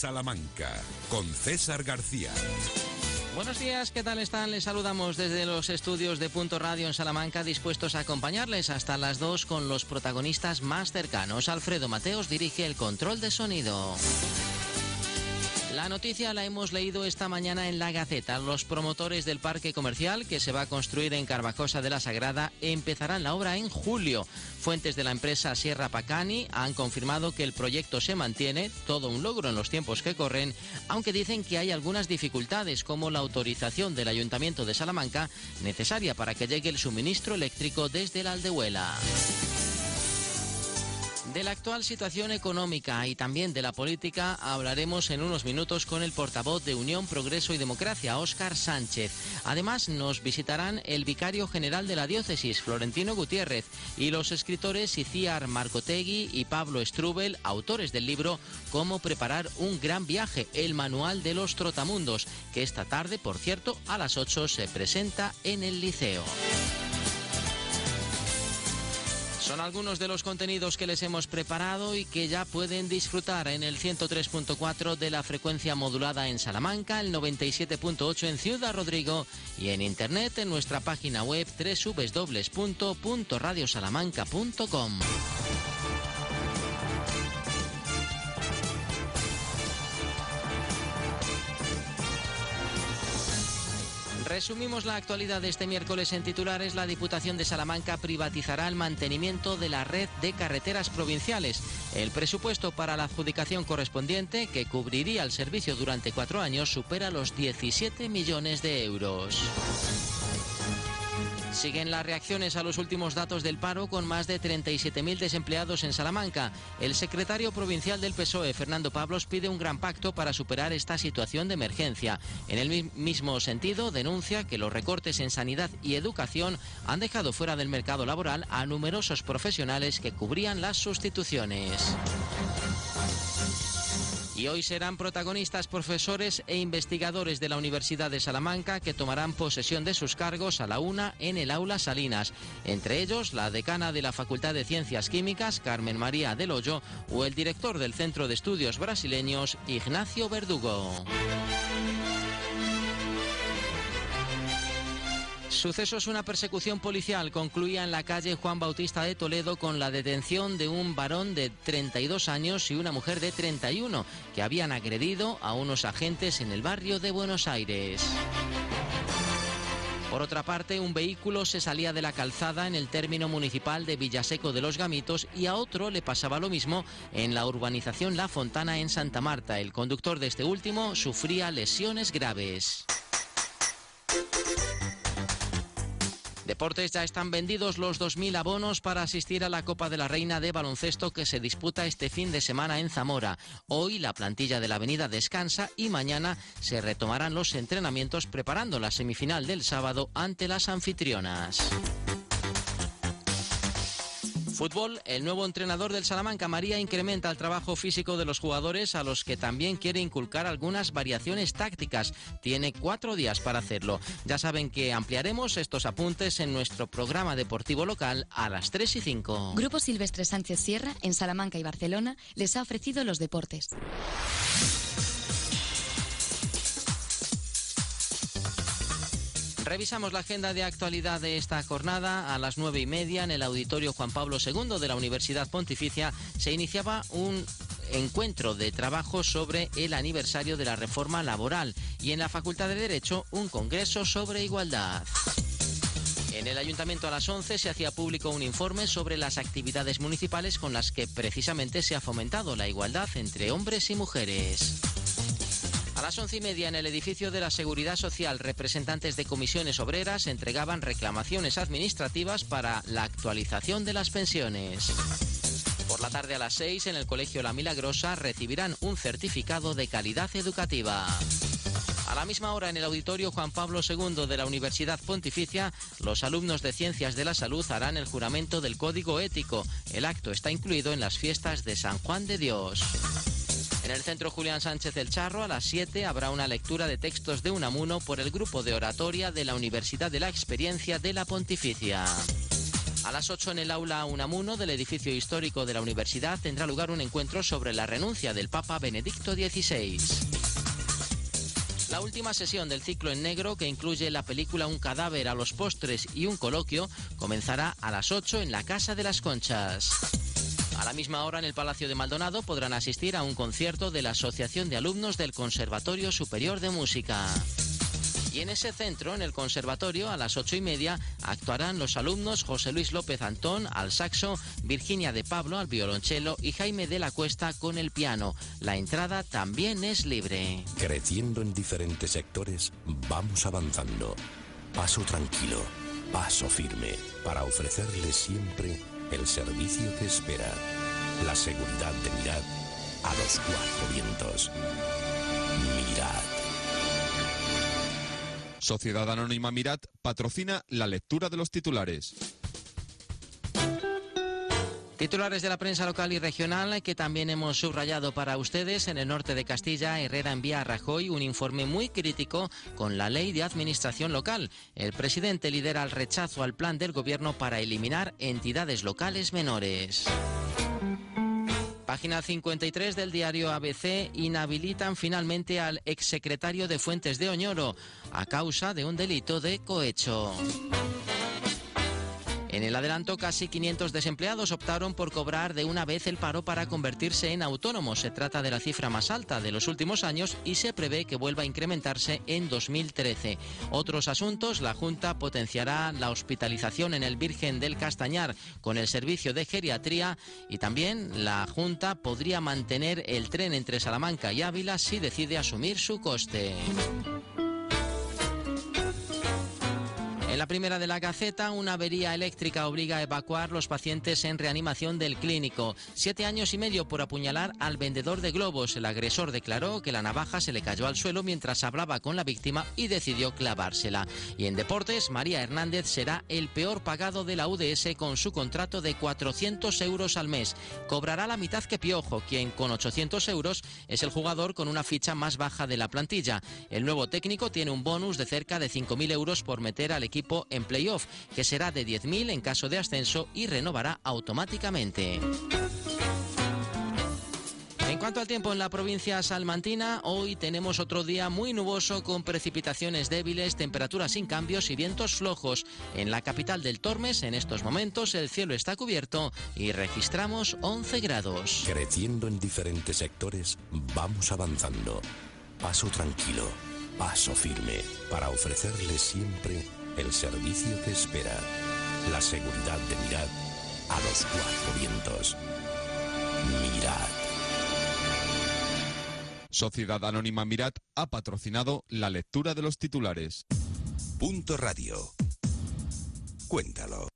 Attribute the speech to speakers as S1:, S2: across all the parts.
S1: Salamanca con César García.
S2: Buenos días, ¿qué tal están? Les saludamos desde los estudios de Punto Radio en Salamanca, dispuestos a acompañarles hasta las 2 con los protagonistas más cercanos. Alfredo Mateos dirige el control de sonido. La noticia la hemos leído esta mañana en la Gaceta. Los promotores del parque comercial que se va a construir en Carvajosa de la Sagrada empezarán la obra en julio. Fuentes de la empresa Sierra Pacani han confirmado que el proyecto se mantiene, todo un logro en los tiempos que corren, aunque dicen que hay algunas dificultades como la autorización del Ayuntamiento de Salamanca necesaria para que llegue el suministro eléctrico desde la Aldehuela. De la actual situación económica y también de la política hablaremos en unos minutos con el portavoz de Unión, Progreso y Democracia, Óscar Sánchez. Además, nos visitarán el vicario general de la diócesis, Florentino Gutiérrez, y los escritores Iciar Marcotegui y Pablo Strubel, autores del libro Cómo preparar un gran viaje, el manual de los trotamundos, que esta tarde, por cierto, a las 8 se presenta en el liceo. Son algunos de los contenidos que les hemos preparado y que ya pueden disfrutar en el 103.4 de la frecuencia modulada en Salamanca, el 97.8 en Ciudad Rodrigo y en internet en nuestra página web www.radiosalamanca.com. Resumimos la actualidad de este miércoles en titulares. La Diputación de Salamanca privatizará el mantenimiento de la red de carreteras provinciales. El presupuesto para la adjudicación correspondiente, que cubriría el servicio durante cuatro años, supera los 17 millones de euros. Siguen las reacciones a los últimos datos del paro con más de 37.000 desempleados en Salamanca. El secretario provincial del PSOE, Fernando Pablos, pide un gran pacto para superar esta situación de emergencia. En el mismo sentido, denuncia que los recortes en sanidad y educación han dejado fuera del mercado laboral a numerosos profesionales que cubrían las sustituciones. Y hoy serán protagonistas profesores e investigadores de la Universidad de Salamanca que tomarán posesión de sus cargos a la una en el aula Salinas. Entre ellos, la decana de la Facultad de Ciencias Químicas, Carmen María del Hoyo, o el director del Centro de Estudios Brasileños, Ignacio Verdugo. Sucesos una persecución policial concluía en la calle Juan Bautista de Toledo con la detención de un varón de 32 años y una mujer de 31 que habían agredido a unos agentes en el barrio de Buenos Aires. Por otra parte, un vehículo se salía de la calzada en el término municipal de Villaseco de los Gamitos y a otro le pasaba lo mismo en la urbanización La Fontana en Santa Marta. El conductor de este último sufría lesiones graves. Deportes ya están vendidos los 2.000 abonos para asistir a la Copa de la Reina de Baloncesto que se disputa este fin de semana en Zamora. Hoy la plantilla de la Avenida descansa y mañana se retomarán los entrenamientos preparando la semifinal del sábado ante las anfitrionas. Fútbol, el nuevo entrenador del Salamanca María incrementa el trabajo físico de los jugadores a los que también quiere inculcar algunas variaciones tácticas. Tiene cuatro días para hacerlo. Ya saben que ampliaremos estos apuntes en nuestro programa deportivo local a las 3 y 5.
S3: Grupo Silvestre Sánchez Sierra, en Salamanca y Barcelona, les ha ofrecido los deportes.
S2: Revisamos la agenda de actualidad de esta jornada. A las nueve y media en el auditorio Juan Pablo II de la Universidad Pontificia se iniciaba un encuentro de trabajo sobre el aniversario de la reforma laboral y en la Facultad de Derecho un congreso sobre igualdad. En el ayuntamiento a las 11 se hacía público un informe sobre las actividades municipales con las que precisamente se ha fomentado la igualdad entre hombres y mujeres. A las once y media en el edificio de la Seguridad Social, representantes de comisiones obreras entregaban reclamaciones administrativas para la actualización de las pensiones. Por la tarde a las 6 en el Colegio La Milagrosa recibirán un certificado de calidad educativa. A la misma hora en el auditorio Juan Pablo II de la Universidad Pontificia, los alumnos de Ciencias de la Salud harán el juramento del Código Ético. El acto está incluido en las fiestas de San Juan de Dios. En el Centro Julián Sánchez del Charro, a las 7, habrá una lectura de textos de Unamuno por el grupo de oratoria de la Universidad de la Experiencia de la Pontificia. A las 8 en el aula Unamuno del edificio histórico de la universidad tendrá lugar un encuentro sobre la renuncia del Papa Benedicto XVI. La última sesión del ciclo en negro, que incluye la película Un cadáver a los postres y un coloquio, comenzará a las 8 en la Casa de las Conchas. A la misma hora en el Palacio de Maldonado podrán asistir a un concierto de la Asociación de Alumnos del Conservatorio Superior de Música. Y en ese centro, en el conservatorio, a las ocho y media, actuarán los alumnos José Luis López Antón al saxo, Virginia de Pablo al violonchelo y Jaime de la Cuesta con el piano. La entrada también es libre.
S4: Creciendo en diferentes sectores, vamos avanzando. Paso tranquilo, paso firme, para ofrecerle siempre el servicio que espera. La seguridad de mirar a los cuatro vientos. Mirad.
S5: Sociedad Anónima Mirat patrocina la lectura de los titulares.
S2: Titulares de la prensa local y regional que también hemos subrayado para ustedes. En el norte de Castilla, Herrera envía a Rajoy un informe muy crítico con la ley de administración local. El presidente lidera el rechazo al plan del gobierno para eliminar entidades locales menores. Página 53 del diario ABC inhabilitan finalmente al exsecretario de Fuentes de Oñoro a causa de un delito de cohecho. En el adelanto, casi 500 desempleados optaron por cobrar de una vez el paro para convertirse en autónomos. Se trata de la cifra más alta de los últimos años y se prevé que vuelva a incrementarse en 2013. Otros asuntos, la Junta potenciará la hospitalización en el Virgen del Castañar con el servicio de geriatría y también la Junta podría mantener el tren entre Salamanca y Ávila si decide asumir su coste. En la primera de la Gaceta, una avería eléctrica obliga a evacuar los pacientes en reanimación del clínico. Siete años y medio por apuñalar al vendedor de globos. El agresor declaró que la navaja se le cayó al suelo mientras hablaba con la víctima y decidió clavársela. Y en deportes, María Hernández será el peor pagado de la UDS con su contrato de 400 euros al mes. Cobrará la mitad que Piojo, quien con 800 euros es el jugador con una ficha más baja de la plantilla. El nuevo técnico tiene un bonus de cerca de 5.000 euros por meter al equipo en playoff, que será de 10.000 en caso de ascenso y renovará automáticamente. En cuanto al tiempo en la provincia salmantina, hoy tenemos otro día muy nuboso con precipitaciones débiles, temperaturas sin cambios y vientos flojos. En la capital del Tormes, en estos momentos, el cielo está cubierto y registramos 11 grados.
S4: Creciendo en diferentes sectores, vamos avanzando. Paso tranquilo, paso firme, para ofrecerle siempre el servicio que espera. La seguridad de mirar a los cuatro vientos. Mirad.
S5: Sociedad Anónima Mirat ha patrocinado la lectura de los titulares.
S1: Punto Radio. Cuéntalo.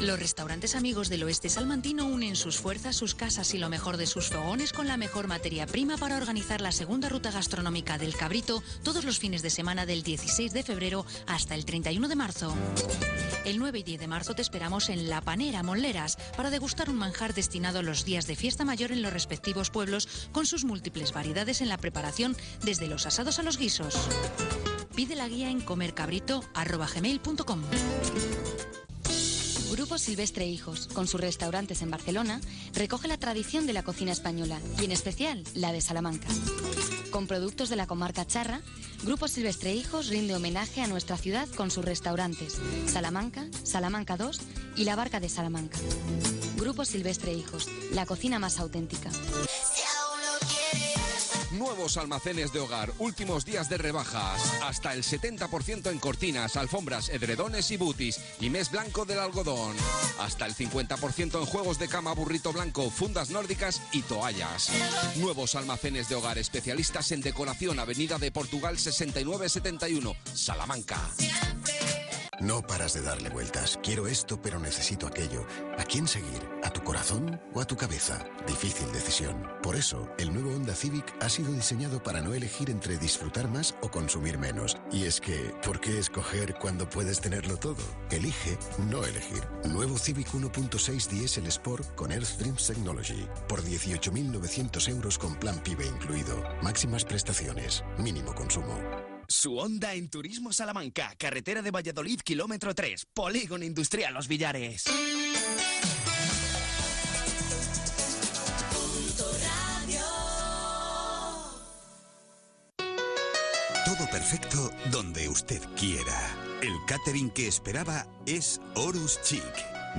S6: Los restaurantes amigos del oeste salmantino unen sus fuerzas, sus casas y lo mejor de sus fogones con la mejor materia prima para organizar la segunda ruta gastronómica del cabrito todos los fines de semana del 16 de febrero hasta el 31 de marzo. El 9 y 10 de marzo te esperamos en La Panera, Monleras, para degustar un manjar destinado a los días de fiesta mayor en los respectivos pueblos con sus múltiples variedades en la preparación desde los asados a los guisos. Pide la guía en comercabrito.gmail.com.
S3: Grupo Silvestre Hijos, con sus restaurantes en Barcelona, recoge la tradición de la cocina española y en especial la de Salamanca. Con productos de la comarca charra, Grupo Silvestre Hijos rinde homenaje a nuestra ciudad con sus restaurantes Salamanca, Salamanca 2 y La Barca de Salamanca. Grupo Silvestre Hijos, la cocina más auténtica.
S1: Nuevos almacenes de hogar, últimos días de rebajas. Hasta el 70% en cortinas, alfombras, edredones y butis. Y mes blanco del algodón. Hasta el 50% en juegos de cama, burrito blanco, fundas nórdicas y toallas. Nuevos almacenes de hogar, especialistas en decoración, Avenida de Portugal 6971, Salamanca.
S7: No paras de darle vueltas. Quiero esto, pero necesito aquello. ¿A quién seguir? ¿A tu corazón o a tu cabeza? Difícil decisión. Por eso, el nuevo Honda Civic ha sido diseñado para no elegir entre disfrutar más o consumir menos. Y es que, ¿por qué escoger cuando puedes tenerlo todo? Elige no elegir. Nuevo Civic 1.6 Diesel Sport con Earth Dreams Technology. Por 18.900 euros con plan PIBE incluido. Máximas prestaciones. Mínimo consumo.
S8: Su onda en Turismo Salamanca, carretera de Valladolid, kilómetro 3, Polígono Industrial Los Villares.
S9: Todo perfecto donde usted quiera. El catering que esperaba es Horus Chic.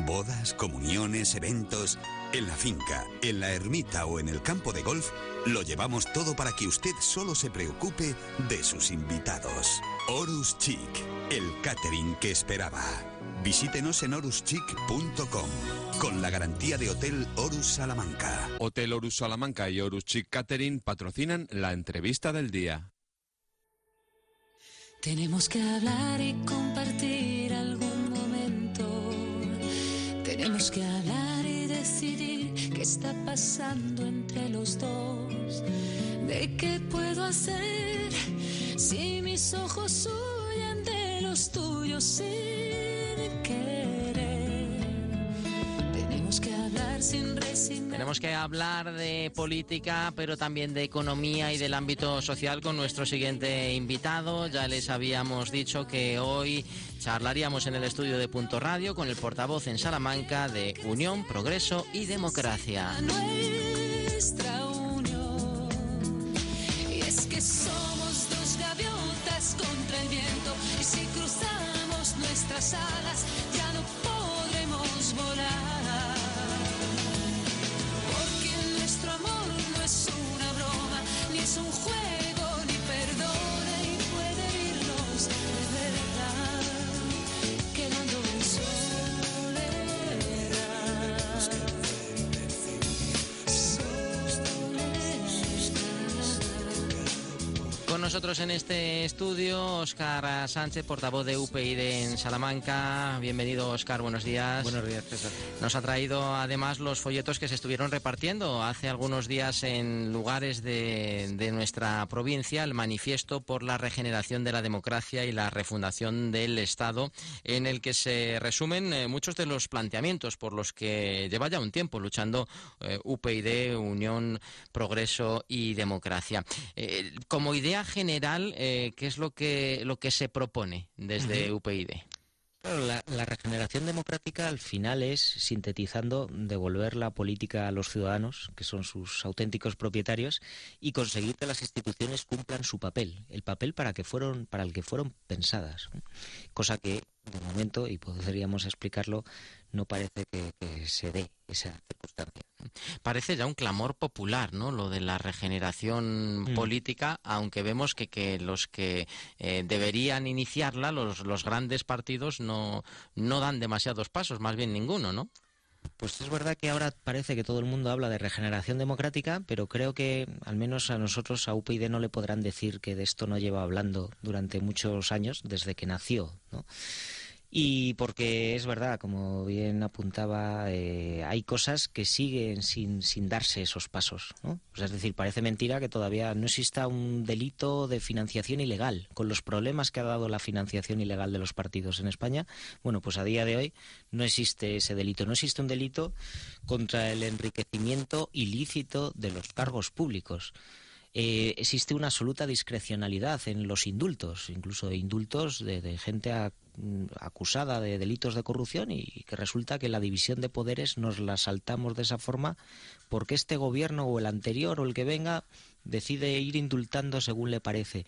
S9: Bodas, comuniones, eventos. En la finca, en la ermita o en el campo de golf, lo llevamos todo para que usted solo se preocupe de sus invitados. Horus Chic, el catering que esperaba. Visítenos en horuschic.com con la garantía de Hotel Horus Salamanca.
S5: Hotel Horus Salamanca y Horus Chic Catering patrocinan la entrevista del día.
S10: Tenemos que hablar y compartir algún momento. Tenemos que está pasando entre los dos. ¿De qué puedo hacer si mis ojos huyen de los tuyos sin querer? Tenemos que hablar sin resignar.
S2: Tenemos que hablar de política, pero también de economía y del ámbito social con nuestro siguiente invitado. Ya les habíamos dicho que hoy charlaríamos en el estudio de Punto Radio con el portavoz en Salamanca de Unión, Progreso y Democracia.
S10: nuestra
S2: nosotros en este estudio, Óscar Sánchez, portavoz de UPyD en Salamanca. Bienvenido, Óscar, buenos días.
S11: Buenos días, César.
S2: Nos ha traído además los folletos que se estuvieron repartiendo hace algunos días en lugares de, de nuestra provincia, el manifiesto por la regeneración de la democracia y la refundación del Estado, en el que se resumen eh, muchos de los planteamientos por los que lleva ya un tiempo luchando eh, UPyD, Unión, Progreso y Democracia. Eh, como idea general, eh, ¿qué es lo que, lo que se propone desde UPyD?
S11: Claro, la, la regeneración democrática al final es, sintetizando, devolver la política a los ciudadanos, que son sus auténticos propietarios, y conseguir que las instituciones cumplan su papel, el papel para que fueron, para el que fueron pensadas. Cosa que, de momento, y podríamos explicarlo, no parece que, que se dé esa circunstancia.
S2: Parece ya un clamor popular, ¿no? Lo de la regeneración
S11: Mm.
S2: política, aunque vemos que, que los que eh, deberían iniciarla, los, los grandes partidos, no, no dan demasiados pasos, más bien ninguno, ¿no?
S11: Pues es verdad que ahora parece que todo el mundo habla de regeneración democrática, pero creo que al menos a nosotros, a UPyD, no le podrán decir que de esto no lleva hablando durante muchos años, desde que nació, ¿no? Y porque es verdad, como bien apuntaba, eh, hay cosas que siguen sin, sin darse esos pasos. ¿no? O es decir, parece mentira que todavía no exista un delito de financiación ilegal. Con los problemas que ha dado la financiación ilegal de los partidos en España, bueno, pues a día de hoy no existe ese delito. No existe un delito contra el enriquecimiento ilícito de los cargos públicos. Eh, existe una absoluta discrecionalidad en los indultos, incluso indultos de, de gente a- mm, acusada de delitos de corrupción y que resulta que la división de poderes nos la saltamos de esa forma porque este gobierno o el anterior o el que venga decide ir indultando según le parece.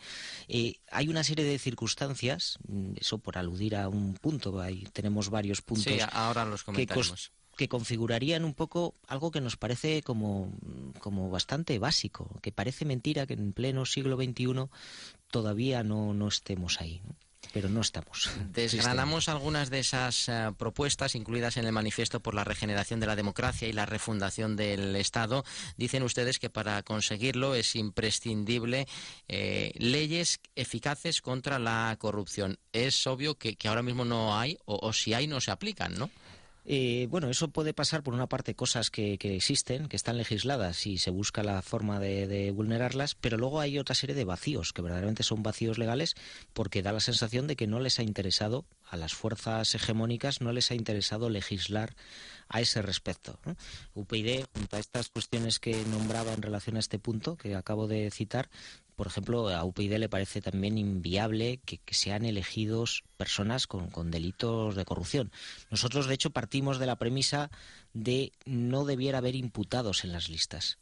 S11: Eh, hay una serie de circunstancias, mm, eso por aludir a un punto, ahí tenemos varios puntos
S2: Sí, ahora los
S11: que. Que configurarían un poco algo que nos parece como, como bastante básico, que parece mentira que en pleno siglo XXI todavía no, no estemos ahí pero no estamos.
S2: Desgranamos algunas de esas eh, propuestas incluidas en el manifiesto por la regeneración de la democracia y la refundación del Estado. Dicen ustedes que para conseguirlo es imprescindible eh, leyes eficaces contra la corrupción. Es obvio que, ahora mismo no hay, o si hay, no se aplican, ¿no?
S11: Eh, bueno, eso puede pasar por una parte cosas que, existen, que están legisladas y se busca la forma de, vulnerarlas, pero luego hay otra serie de vacíos, que verdaderamente son vacíos legales, porque da la sensación de que no les ha interesado, a las fuerzas hegemónicas, no les ha interesado legislar a ese respecto. UPyD, junto a estas cuestiones que nombraba en relación a este punto que acabo de citar, por ejemplo, a UPyD le parece también inviable que, sean elegidos personas con, delitos de corrupción. Nosotros, de hecho, partimos de la premisa de no debiera haber imputados en las listas.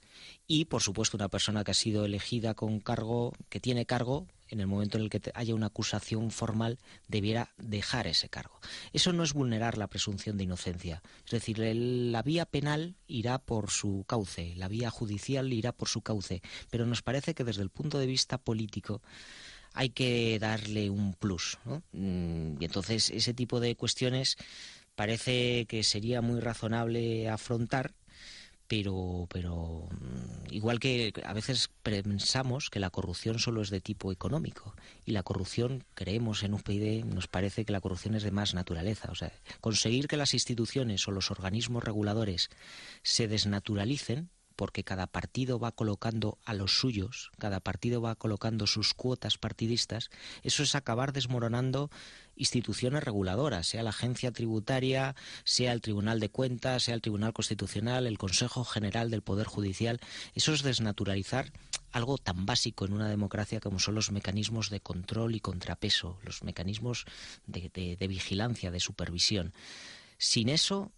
S11: Y, por supuesto, una persona que ha sido elegida con cargo, que tiene cargo, en el momento en el que haya una acusación formal, debiera dejar ese cargo. Eso no es vulnerar la presunción de inocencia. Es decir, la vía penal irá por su cauce, la vía judicial irá por su cauce, pero nos parece que desde el punto de vista político hay que darle un plus. Mm, y entonces ese tipo de cuestiones parece que sería muy razonable afrontar pero, pero mm, igual que a veces pensamos que la corrupción solo es de tipo económico y la corrupción, creemos en UPyD, nos parece que la corrupción es de más naturaleza. O sea, conseguir que las instituciones o los organismos reguladores se desnaturalicen porque cada partido va colocando a los suyos, cada partido va colocando sus cuotas partidistas, eso es acabar desmoronando instituciones reguladoras, sea la agencia tributaria, sea el Tribunal de Cuentas, sea el Tribunal Constitucional, el Consejo General del Poder Judicial. Eso es desnaturalizar algo tan básico en una democracia como son los mecanismos de control y contrapeso, los mecanismos de, de vigilancia, de supervisión. Sin eso,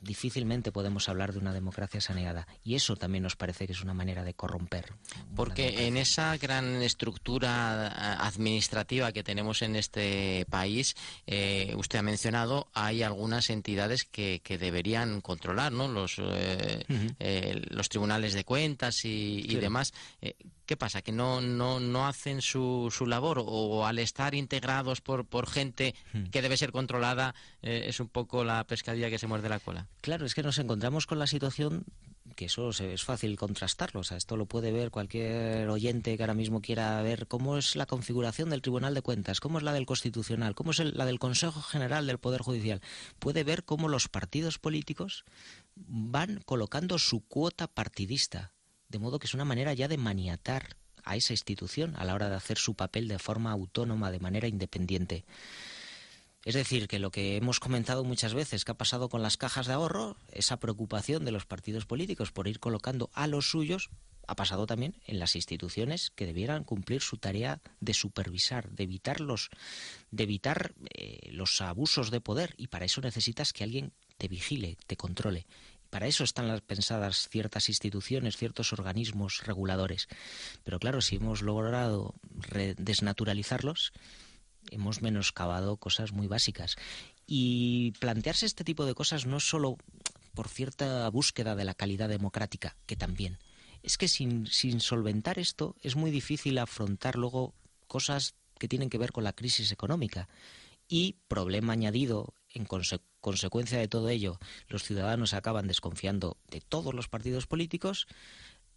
S11: difícilmente podemos hablar de una democracia saneada. Y eso también nos parece que es una manera de corromper.
S2: Porque en esa gran estructura eh, administrativa que tenemos en este país, eh, usted ha mencionado, hay algunas entidades que, deberían controlar, ¿no? Los, eh, los tribunales de cuentas y, demás. ¿Qué pasa? ¿Que no, no, no hacen su, su labor? ¿O al estar integrados por, por gente que debe ser controlada, es un poco la pescadilla que se muerde la cola?
S11: Claro, es que nos encontramos con la situación que eso es fácil contrastarlo. O sea, esto lo puede ver cualquier oyente que ahora mismo quiera ver cómo es la configuración del Tribunal de Cuentas, cómo es la del Constitucional, cómo es la del Consejo General del Poder Judicial. Puede ver cómo los partidos políticos van colocando su cuota partidista, de modo que es una manera ya de maniatar a esa institución a la hora de hacer su papel de forma autónoma, de manera independiente. Es decir, que lo que hemos comentado muchas veces, que ha pasado con las cajas de ahorro, esa preocupación de los partidos políticos por ir colocando a los suyos, ha pasado también en las instituciones que debieran cumplir su tarea de supervisar, de evitar los, de evitar eh, los abusos de poder. Y para eso necesitas que alguien te vigile, te controle. Para eso están las pensadas ciertas instituciones, ciertos organismos reguladores. Pero claro, si hemos logrado desnaturalizarlos, hemos menoscabado cosas muy básicas. Y plantearse este tipo de cosas no solo por cierta búsqueda de la calidad democrática, que también. Es que sin, sin solventar esto es muy difícil afrontar luego cosas que tienen que ver con la crisis económica. Y problema añadido, en consecuencia de todo ello, los ciudadanos acaban desconfiando de todos los partidos políticos,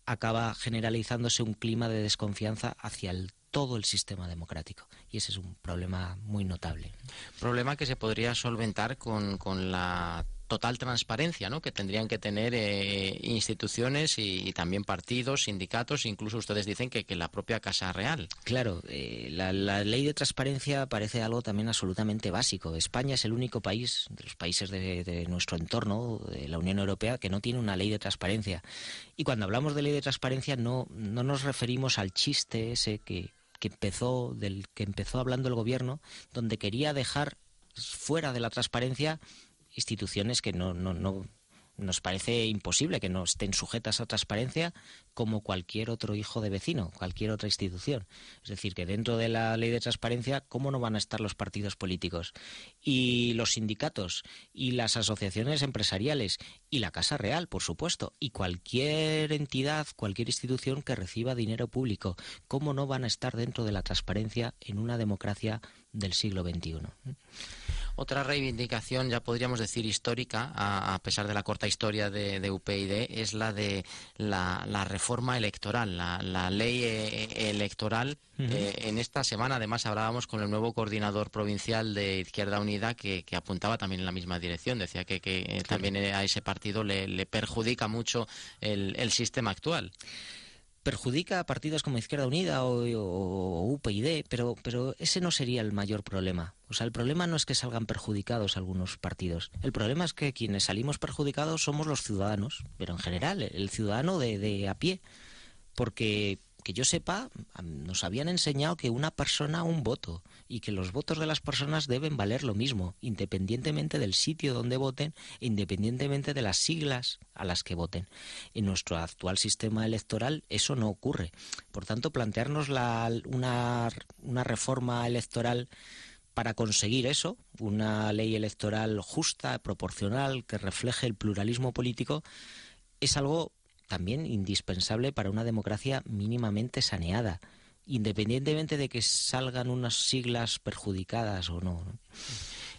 S11: acaba generalizándose un clima de desconfianza hacia todo el sistema democrático. Y ese es un problema muy notable.
S2: Problema que se podría solventar con, con la total transparencia ¿no? que tendrían que tener eh, instituciones y, también partidos, sindicatos, incluso ustedes dicen que, la propia Casa Real.
S11: Claro, eh, la, ley de transparencia parece algo también absolutamente básico. España es el único país de los países de, de nuestro entorno, de la Unión Europea, que no tiene una ley de transparencia. Y cuando hablamos de ley de transparencia no, no nos referimos al chiste ese que empezó del que empezó hablando el gobierno, donde quería dejar fuera de la transparencia instituciones que no, no, no nos parece imposible que no estén sujetas a transparencia como cualquier otro hijo de vecino, cualquier otra institución. Es decir, que dentro de la ley de transparencia, ¿cómo no van a estar los partidos políticos? Y los sindicatos, y las asociaciones empresariales, y la Casa Real, por supuesto, y cualquier entidad, cualquier institución que reciba dinero público, ¿cómo no van a estar dentro de la transparencia en una democracia del siglo XXI?
S2: Otra reivindicación, ya podríamos decir histórica, a, pesar de la corta historia de, UPyD, es la de la, reforma electoral, la, ley eh, electoral. Eh, en esta semana, además, hablábamos con el nuevo coordinador provincial de Izquierda Unida que, apuntaba también en la misma dirección. Decía que, eh, también a ese partido le, perjudica mucho el sistema actual
S11: perjudica a partidos como Izquierda Unida o, UPyD, pero, pero ese no sería el mayor problema. O sea, el problema no es que salgan perjudicados algunos partidos. El problema es que quienes salimos perjudicados somos los ciudadanos, pero en general, el ciudadano de, de a pie. Porque que yo sepa, nos habían enseñado que una persona un voto y que los votos de las personas deben valer lo mismo, independientemente del sitio donde voten, independientemente de las siglas a las que voten. En nuestro actual sistema electoral eso no ocurre. Por tanto, plantearnos la, una, una reforma electoral para conseguir eso, una ley electoral justa, proporcional, que refleje el pluralismo político, es algo también indispensable para una democracia mínimamente saneada, independientemente de que salgan unas siglas perjudicadas o no.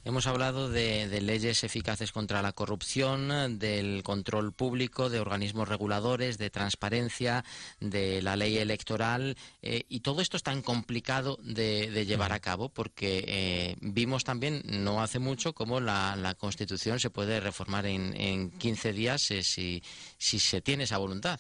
S2: Hemos hablado de, leyes eficaces contra la corrupción, del control público, de organismos reguladores, de transparencia, de la ley electoral eh, y todo esto es tan complicado de, llevar a cabo porque eh, vimos también no hace mucho cómo la, Constitución se puede reformar en, en 15 días eh, si, si se tiene esa voluntad.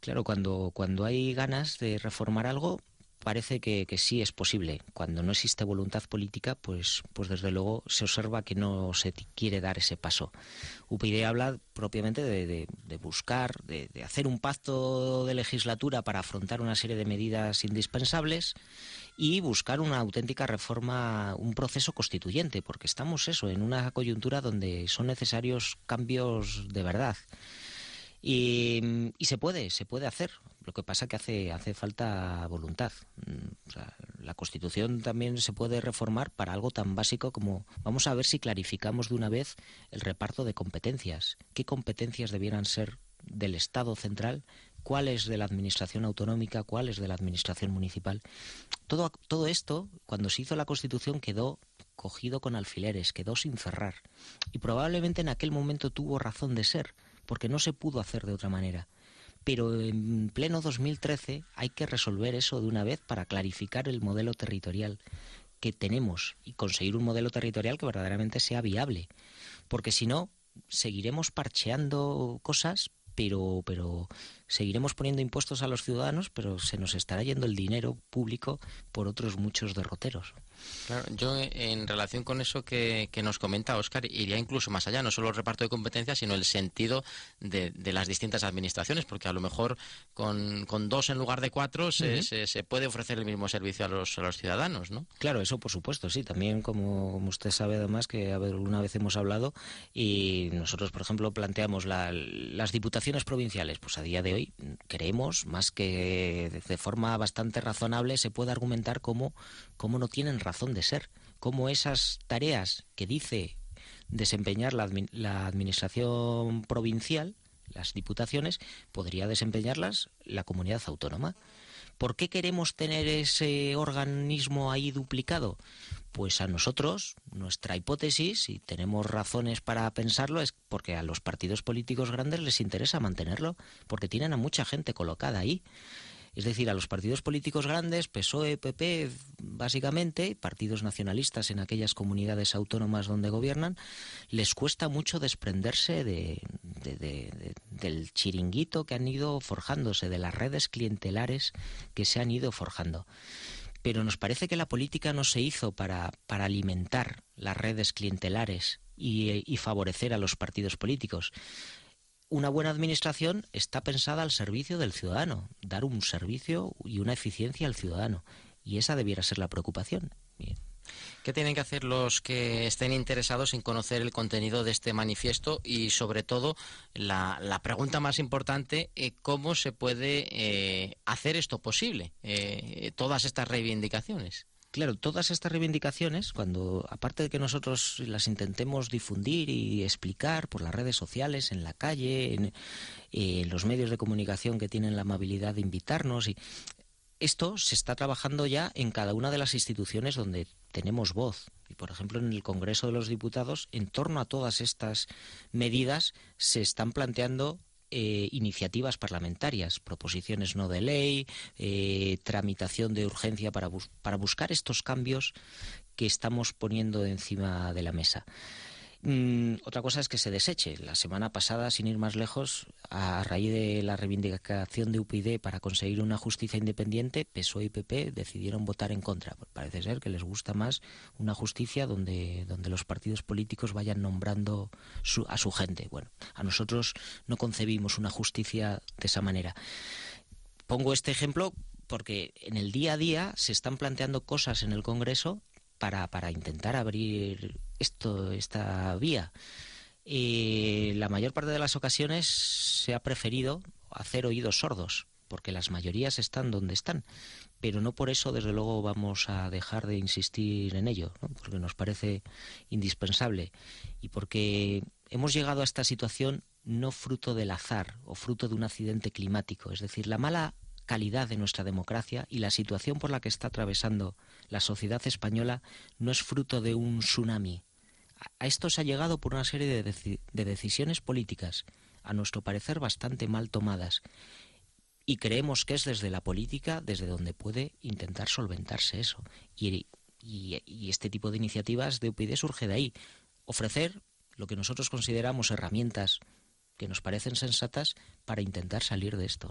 S11: Claro, cuando, cuando hay ganas de reformar algo, parece que, sí es posible. Cuando no existe voluntad política, pues, pues desde luego se observa que no se quiere dar ese paso. UPyD habla propiamente de, buscar, de, hacer un pacto de legislatura para afrontar una serie de medidas indispensables y buscar una auténtica reforma, un proceso constituyente, porque estamos eso, en una coyuntura donde son necesarios cambios de verdad. Y, y, se puede, se puede hacer. Lo que pasa que hace, hace falta voluntad. Mm, la Constitución también se puede reformar para algo tan básico como vamos a ver si clarificamos de una vez el reparto de competencias. ¿Qué competencias debieran ser del Estado central? ¿Cuáles de la Administración autonómica? ¿Cuáles de la Administración municipal? Todo, todo esto, cuando se hizo la Constitución, quedó cogido con alfileres, quedó sin cerrar. Y probablemente en aquel momento tuvo razón de ser, porque no se pudo hacer de otra manera pero en pleno 2013 hay que resolver eso de una vez para clarificar el modelo territorial que tenemos y conseguir un modelo territorial que verdaderamente sea viable. Porque si no, seguiremos parcheando cosas, pero, pero seguiremos poniendo impuestos a los ciudadanos, pero se nos estará yendo el dinero público por otros muchos derroteros.
S2: Claro, yo en relación con eso que, nos comenta Oscar, iría incluso más allá, no solo el reparto de competencias, sino el sentido de, las distintas administraciones, porque a lo mejor con, dos en lugar de cuatro se, se, puede ofrecer el mismo servicio a los, a los ciudadanos, ¿no?
S11: Claro, eso por supuesto, sí. También, como, usted sabe además, que alguna vez hemos hablado, y nosotros, por ejemplo, planteamos las diputaciones provinciales, pues a día de hoy creemos, más que de forma bastante razonable, se puede argumentar como, como no tienen razón de ser, como esas tareas que dice desempeñar la, la administración provincial, las diputaciones, podría desempeñarlas la comunidad autónoma. ¿Por qué queremos tener ese organismo ahí duplicado? Pues a nosotros, nuestra hipótesis, y tenemos razones para pensarlo, es porque a los partidos políticos grandes les interesa mantenerlo, porque tienen a mucha gente colocada ahí. Es decir, a los partidos políticos grandes, PSOE, PP, básicamente, partidos nacionalistas en aquellas comunidades autónomas donde gobiernan, les cuesta mucho desprenderse de, del chiringuito que han ido forjándose, de las redes clientelares que se han ido forjando. Pero nos parece que la política no se hizo para, para alimentar las redes clientelares y favorecer a los partidos políticos una buena administración está pensada al servicio del ciudadano, dar un servicio y una eficiencia al ciudadano. Y esa debiera ser la preocupación.
S2: ¿Qué tienen que hacer los que estén interesados en conocer el contenido de este manifiesto y sobre todo la, pregunta más importante, eh, cómo se puede eh, hacer esto posible, eh, todas estas reivindicaciones?
S11: Claro, todas estas reivindicaciones, cuando aparte de que nosotros las intentemos difundir y explicar por las redes sociales, en la calle, en, en los medios de comunicación que tienen la amabilidad de invitarnos, y esto se está trabajando ya en cada una de las instituciones donde tenemos voz. Y por ejemplo, en el Congreso de los Diputados, en torno a todas estas medidas, se están planteando eh, iniciativas parlamentarias, proposiciones no de ley, eh, tramitación de urgencia para, para buscar estos cambios que estamos poniendo encima de la mesa. Mm, otra cosa es que se deseche. La semana pasada, sin ir más lejos, a raíz de la reivindicación de UPyD para conseguir una justicia independiente, PSOE y PP decidieron votar en contra. Parece ser que les gusta más una justicia donde, donde los partidos políticos vayan nombrando a su gente. Bueno, a nosotros no concebimos una justicia de esa manera. Pongo este ejemplo porque en el día a día se están planteando cosas en el Congreso para, para intentar abrir esto, esta vía. Y la mayor parte de las ocasiones se ha preferido hacer oídos sordos, porque las mayorías están donde están. Pero no por eso, desde luego, vamos a dejar de insistir en ello, porque nos parece indispensable y porque hemos llegado a esta situación no fruto del azar o fruto de un accidente climático. Es decir, la mala calidad de nuestra democracia y la situación por la que está atravesando la sociedad española no es fruto de un tsunami. A esto se ha llegado por una serie de, decisiones políticas, a nuestro parecer bastante mal tomadas, y creemos que es desde la política desde donde puede intentar solventarse eso. Y, y, este tipo de iniciativas de UPyD surge de ahí. Ofrecer lo que nosotros consideramos herramientas que nos parecen sensatas para intentar salir de esto.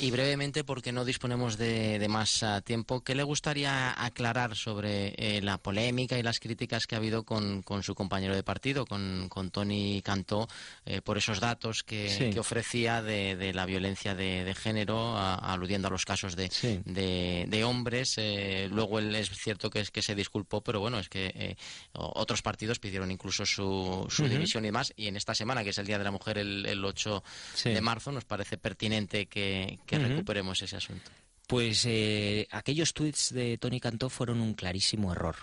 S2: Y brevemente, porque no disponemos de, más ah, tiempo, ¿qué le gustaría aclarar sobre eh, la polémica y las críticas que ha habido con, su compañero de partido, con, Tony Cantó, eh, por esos datos que, ofrecía de, la violencia de, género, aludiendo a los casos de, hombres? Eh, luego él es cierto que, es, que se disculpó, pero bueno, es que otros partidos pidieron incluso su, división y demás. Y en esta semana, que es el Día de la Mujer, el, el 8 de marzo, nos parece pertinente que, recuperemos ese asunto.
S11: Pues eh, aquellos tweets de Tony Cantó fueron un clarísimo error,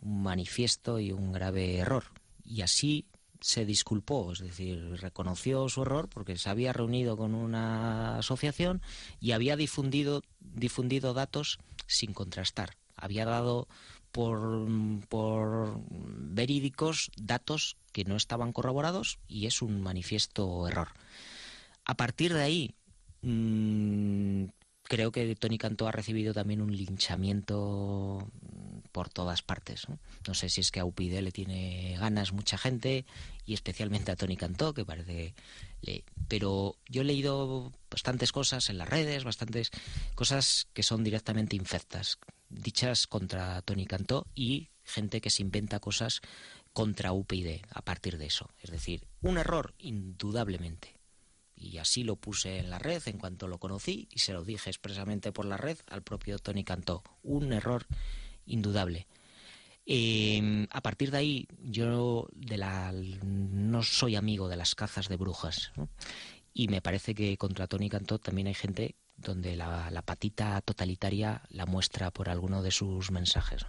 S11: un manifiesto y un grave error. Y así se disculpó, es decir, reconoció su error porque se había reunido con una asociación y había difundido, difundido datos sin contrastar. Había dado por, verídicos datos que no estaban corroborados y es un manifiesto error. A partir de ahí, mmm, creo que Tony Cantó ha recibido también un linchamiento por todas partes. ¿no? sé si es que a UPyD le tiene ganas mucha gente y especialmente a Tony Cantó, que parece... Le... Pero yo he leído bastantes cosas en las redes, bastantes cosas que son directamente infectas, dichas contra Tony Cantó y gente que se inventa cosas contra UPyD a partir de eso. Es decir, un error indudablemente y así lo puse en la red en cuanto lo conocí y se lo dije expresamente por la red al propio Tony Cantó. Un error indudable. Em, a partir de ahí, yo de la, no soy amigo de las cazas de brujas. Y me parece que contra Tony Cantó también hay gente donde la, patita totalitaria la muestra por alguno de sus mensajes.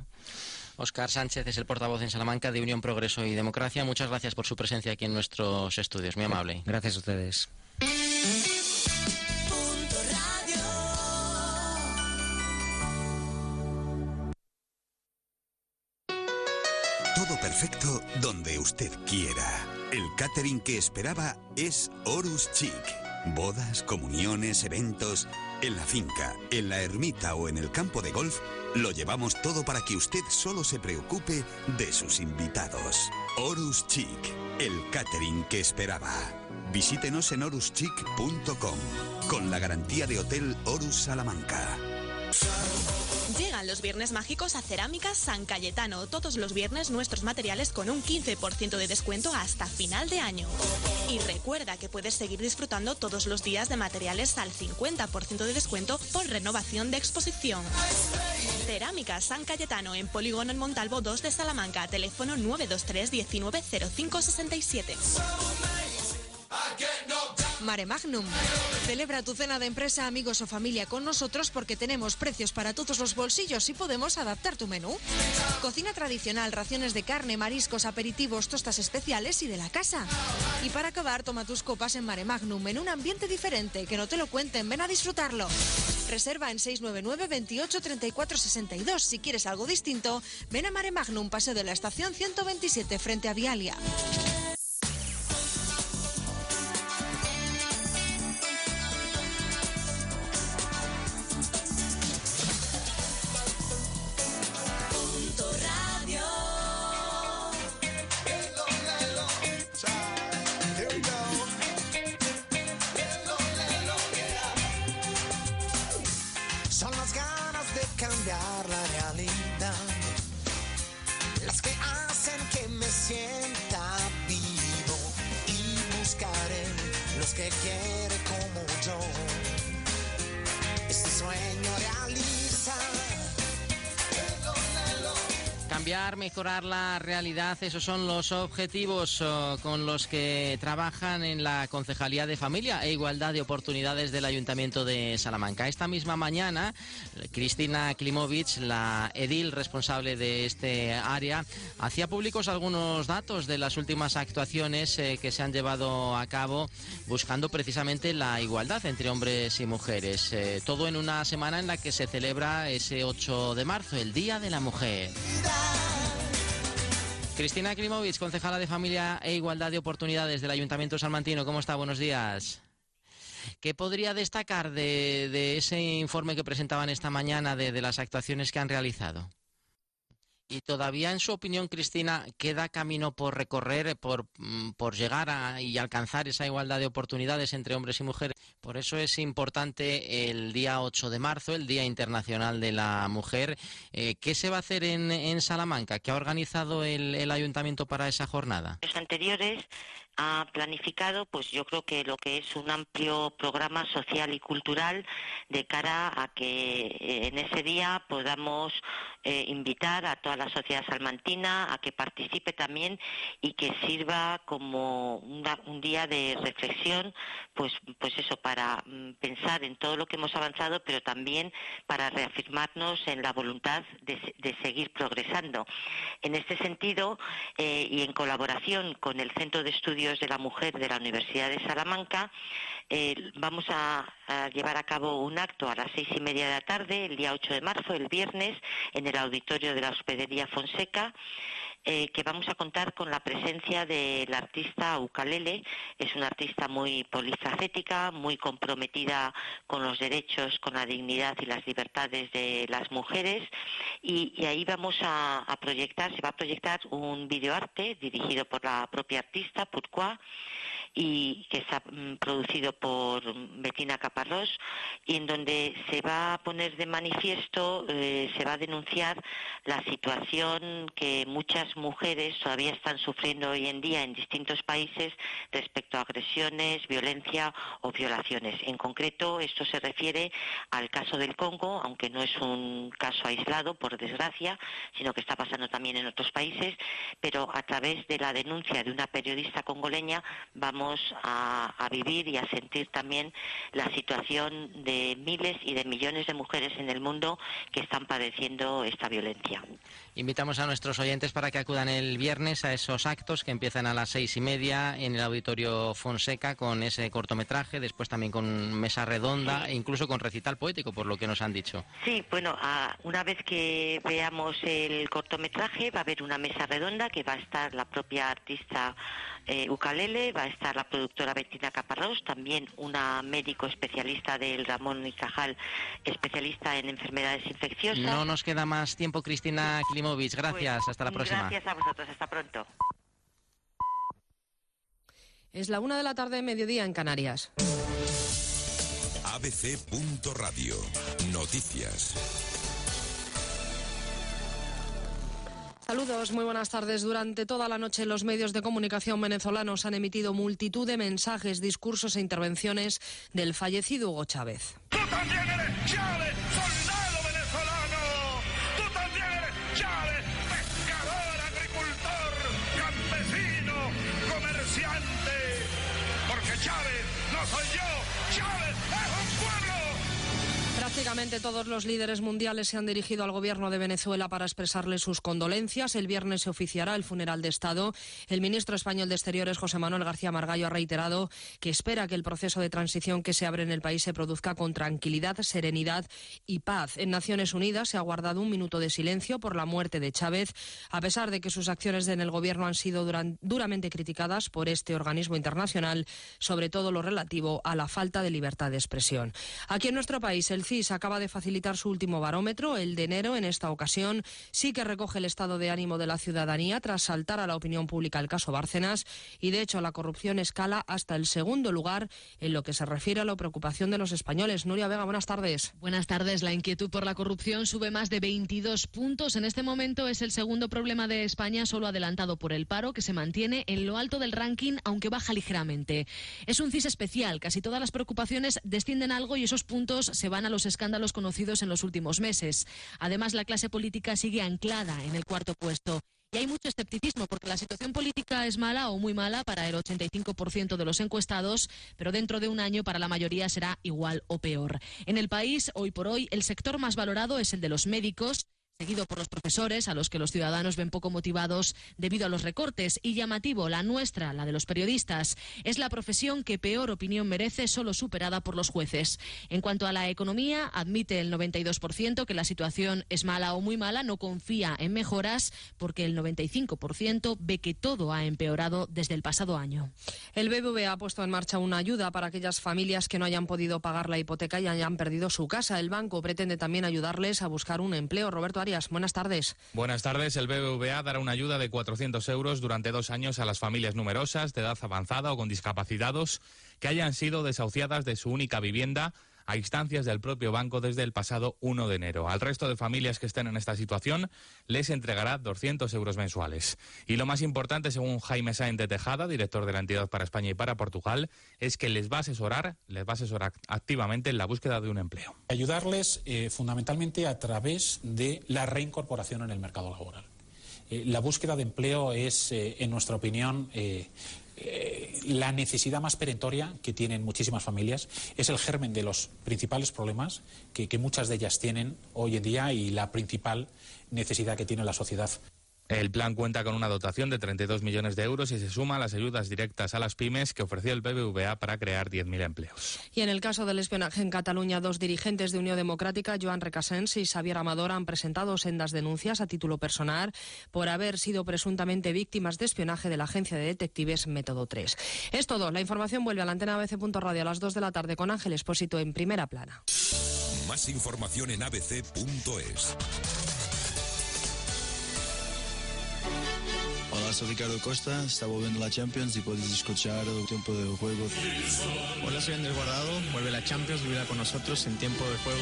S2: Oscar Sánchez es el portavoz en Salamanca de Unión Progreso y Democracia. Muchas gracias por su presencia aquí en nuestros estudios. Muy amable.
S11: Gracias a ustedes.
S9: Todo perfecto donde usted quiera. El catering que esperaba es Horus Chic. Bodas, comuniones, eventos. En la finca, en la ermita o en el campo de golf, lo llevamos todo para que usted solo se preocupe de sus invitados. Horus Chic, el catering que esperaba. Visítenos en oruschic.com con la garantía de Hotel Horus Salamanca.
S12: Llegan los viernes mágicos a Cerámicas San Cayetano. Todos los viernes nuestros materiales con un 15% de descuento hasta final de año. Y recuerda que puedes seguir disfrutando todos los días de materiales al 50% de descuento por renovación de exposición. Cerámicas San Cayetano en Polígono en Montalvo 2 de Salamanca. Teléfono 923 190567.
S13: Mare Magnum. Celebra tu cena de empresa, amigos o familia con nosotros porque tenemos precios para todos los bolsillos y podemos adaptar tu menú. Cocina tradicional, raciones de carne, mariscos, aperitivos, tostas especiales y de la casa. Y para acabar, toma tus copas en Mare Magnum en un ambiente diferente, que no te lo cuenten, ven a disfrutarlo. Reserva en 699 28 34 62. Si quieres algo distinto, ven a Mare Magnum, Paseo de la Estación 127 frente a Vialia.
S2: Mejorar la realidad, esos son los objetivos oh, con los que trabajan en la Concejalía de Familia e Igualdad de Oportunidades del Ayuntamiento de Salamanca. Esta misma mañana, Cristina Klimovic, la edil responsable de este área, hacía públicos algunos datos de las últimas actuaciones eh, que se han llevado a cabo buscando precisamente la igualdad entre hombres y mujeres. Eh, todo en una semana en la que se celebra ese 8 de marzo, el Día de la Mujer. Cristina Klimovic, concejala de Familia e Igualdad de Oportunidades del Ayuntamiento salmantino. ¿Cómo está? Buenos días. ¿Qué podría destacar de, ese informe que presentaban esta mañana de las actuaciones que han realizado? Y todavía, en su opinión, Cristina, queda camino por recorrer, por, mm, por llegar a, y alcanzar esa igualdad de oportunidades entre hombres y mujeres. Por eso es importante el día 8 de marzo, el Día Internacional de la Mujer. Eh, ¿Qué se va a hacer en, en Salamanca? ¿Qué ha organizado el, el ayuntamiento para esa jornada?
S14: Los anteriores ha planificado, pues yo creo que lo que es un amplio programa social y cultural de cara a que eh, en ese día podamos eh, invitar a toda la sociedad salmantina a que participe también y que sirva como un día de reflexión, pues, pues eso, para mm, pensar en todo lo que hemos avanzado, pero también para reafirmarnos en la voluntad de seguir progresando. En este sentido, eh, y en colaboración con el Centro de Estudios de la Mujer de la Universidad de Salamanca, eh, vamos a, a llevar a cabo un acto a las seis y media de la tarde, el día 8 de marzo, el viernes, en el auditorio de la Hospedería Fonseca, eh, que vamos a contar con la presencia del artista Ukalele. Es una artista muy polifacética, muy comprometida con los derechos, con la dignidad y las libertades de las mujeres. Y, ahí vamos a, proyectar, se va a proyectar un videoarte dirigido por la propia artista, Pourquoi, y que está mm, producido por Bettina Caparrós y en donde se va a poner de manifiesto, eh, se va a denunciar la situación que muchas mujeres todavía están sufriendo hoy en día en distintos países respecto a agresiones, violencia o violaciones. En concreto, esto se refiere al caso del Congo, aunque no es un caso aislado, por desgracia, sino que está pasando también en otros países, pero a través de la denuncia de una periodista congoleña vamos a, a vivir y a sentir también la situación de miles y de millones de mujeres en el mundo que están padeciendo esta violencia.
S2: Invitamos a nuestros oyentes para que acudan el viernes a esos actos que empiezan a las seis y media en el Auditorio Fonseca con ese cortometraje, después también con mesa redonda e incluso con recital poético, por lo que nos han dicho.
S14: Sí, bueno, una vez que veamos el cortometraje va a haber una mesa redonda que va a estar la propia artista eh, Ukalele, va a estar la productora Bettina Caparrós, también una médico especialista del Ramón y Cajal, especialista en enfermedades infecciosas.
S2: No nos queda más tiempo, Cristina Klimovic. Gracias, hasta la próxima.
S14: Gracias a vosotros, hasta pronto.
S13: Es la una de la tarde, mediodía en Canarias.
S4: ABC.radio. Noticias.
S15: Saludos, muy buenas tardes. Durante toda la noche los medios de comunicación venezolanos han emitido multitud de mensajes, discursos e intervenciones del fallecido Hugo Chávez.
S16: ¡Tú también eres Chávez,
S15: Prácticamente todos los líderes mundiales se han dirigido al gobierno de Venezuela para expresarle sus condolencias. El viernes se oficiará el funeral de Estado. El ministro español de Exteriores, José Manuel García Margallo, ha reiterado que espera que el proceso de transición que se abre en el país se produzca con tranquilidad, serenidad y paz. En Naciones Unidas se ha guardado un minuto de silencio por la muerte de Chávez, a pesar de que sus acciones en el gobierno han sido duramente criticadas por este organismo internacional, sobre todo lo relativo a la falta de libertad de expresión. Aquí en nuestro país, el CIS acaba de facilitar su último barómetro, el de enero. En esta ocasión sí que recoge el estado de ánimo de la ciudadanía tras saltar a la opinión pública el caso Bárcenas y, de hecho, la corrupción escala hasta el segundo lugar en lo que se refiere a la preocupación de los españoles. Nuria Vega, buenas tardes.
S17: Buenas tardes. La inquietud por la corrupción sube más de 22 puntos. En este momento es el segundo problema de España, solo adelantado por el paro, que se mantiene en lo alto del ranking, aunque baja ligeramente. Es un CIS especial. Casi todas las preocupaciones descienden algo y esos puntos se van a los escándalos conocidos en los últimos meses. Además, la clase política sigue anclada en el cuarto puesto. Y hay mucho escepticismo porque la situación política es mala o muy mala para el 85% de los encuestados, pero dentro de un año para la mayoría será igual o peor. En el país, hoy por hoy, el sector más valorado es el de los médicos seguido por los profesores, a los que los ciudadanos ven poco motivados debido a los recortes, y llamativo, la nuestra, la de los periodistas, es la profesión que peor opinión merece, solo superada por los jueces. En cuanto a la economía, admite el 92% que la situación es mala o muy mala, no confía en mejoras, porque el 95% ve que todo ha empeorado desde el pasado año.
S15: El BBVA ha puesto en marcha una ayuda para aquellas familias que no hayan podido pagar la hipoteca y hayan perdido su casa. El banco pretende también ayudarles a buscar un empleo. Roberto Arias, buenas tardes.
S18: Buenas tardes. El BBVA dará una ayuda de 400 euros durante dos años a las familias numerosas, de edad avanzada o con discapacitados, que hayan sido desahuciadas de su única vivienda a instancias del propio banco desde el pasado 1 de enero. Al resto de familias que estén en esta situación les entregará 200 euros mensuales. Y lo más importante, según Jaime Sáenz de Tejada, director de la entidad para España y para Portugal, es que les va a asesorar, les va a asesorar activamente en la búsqueda de un empleo.
S19: Ayudarles eh, fundamentalmente a través de la reincorporación en el mercado laboral. Eh, la búsqueda de empleo es, eh, en nuestra opinión, eh, la necesidad más perentoria que tienen muchísimas familias. Es el germen de los principales problemas que, que muchas de ellas tienen hoy en día y la principal necesidad que tiene la sociedad.
S18: El plan cuenta con una dotación de 32 millones de euros y se suma a las ayudas directas a las pymes que ofreció el BBVA para crear 10.000 empleos.
S15: Y en el caso del espionaje en Cataluña, dos dirigentes de Unión Democrática, Joan Recasens y Xavier Amador, han presentado sendas denuncias a título personal por haber sido presuntamente víctimas de espionaje de la agencia de detectives Método 3. Es todo. La información vuelve a la antena ABC.radio a las 2 de la tarde con Ángel Expósito en primera plana.
S4: Más información en abc.es.
S20: Hola, soy Ricardo Costa, está volviendo la Champions y puedes escuchar el tiempo de juego.
S21: Hola, soy Andrés Guardado, vuelve la Champions, vívela con nosotros en tiempo de juego.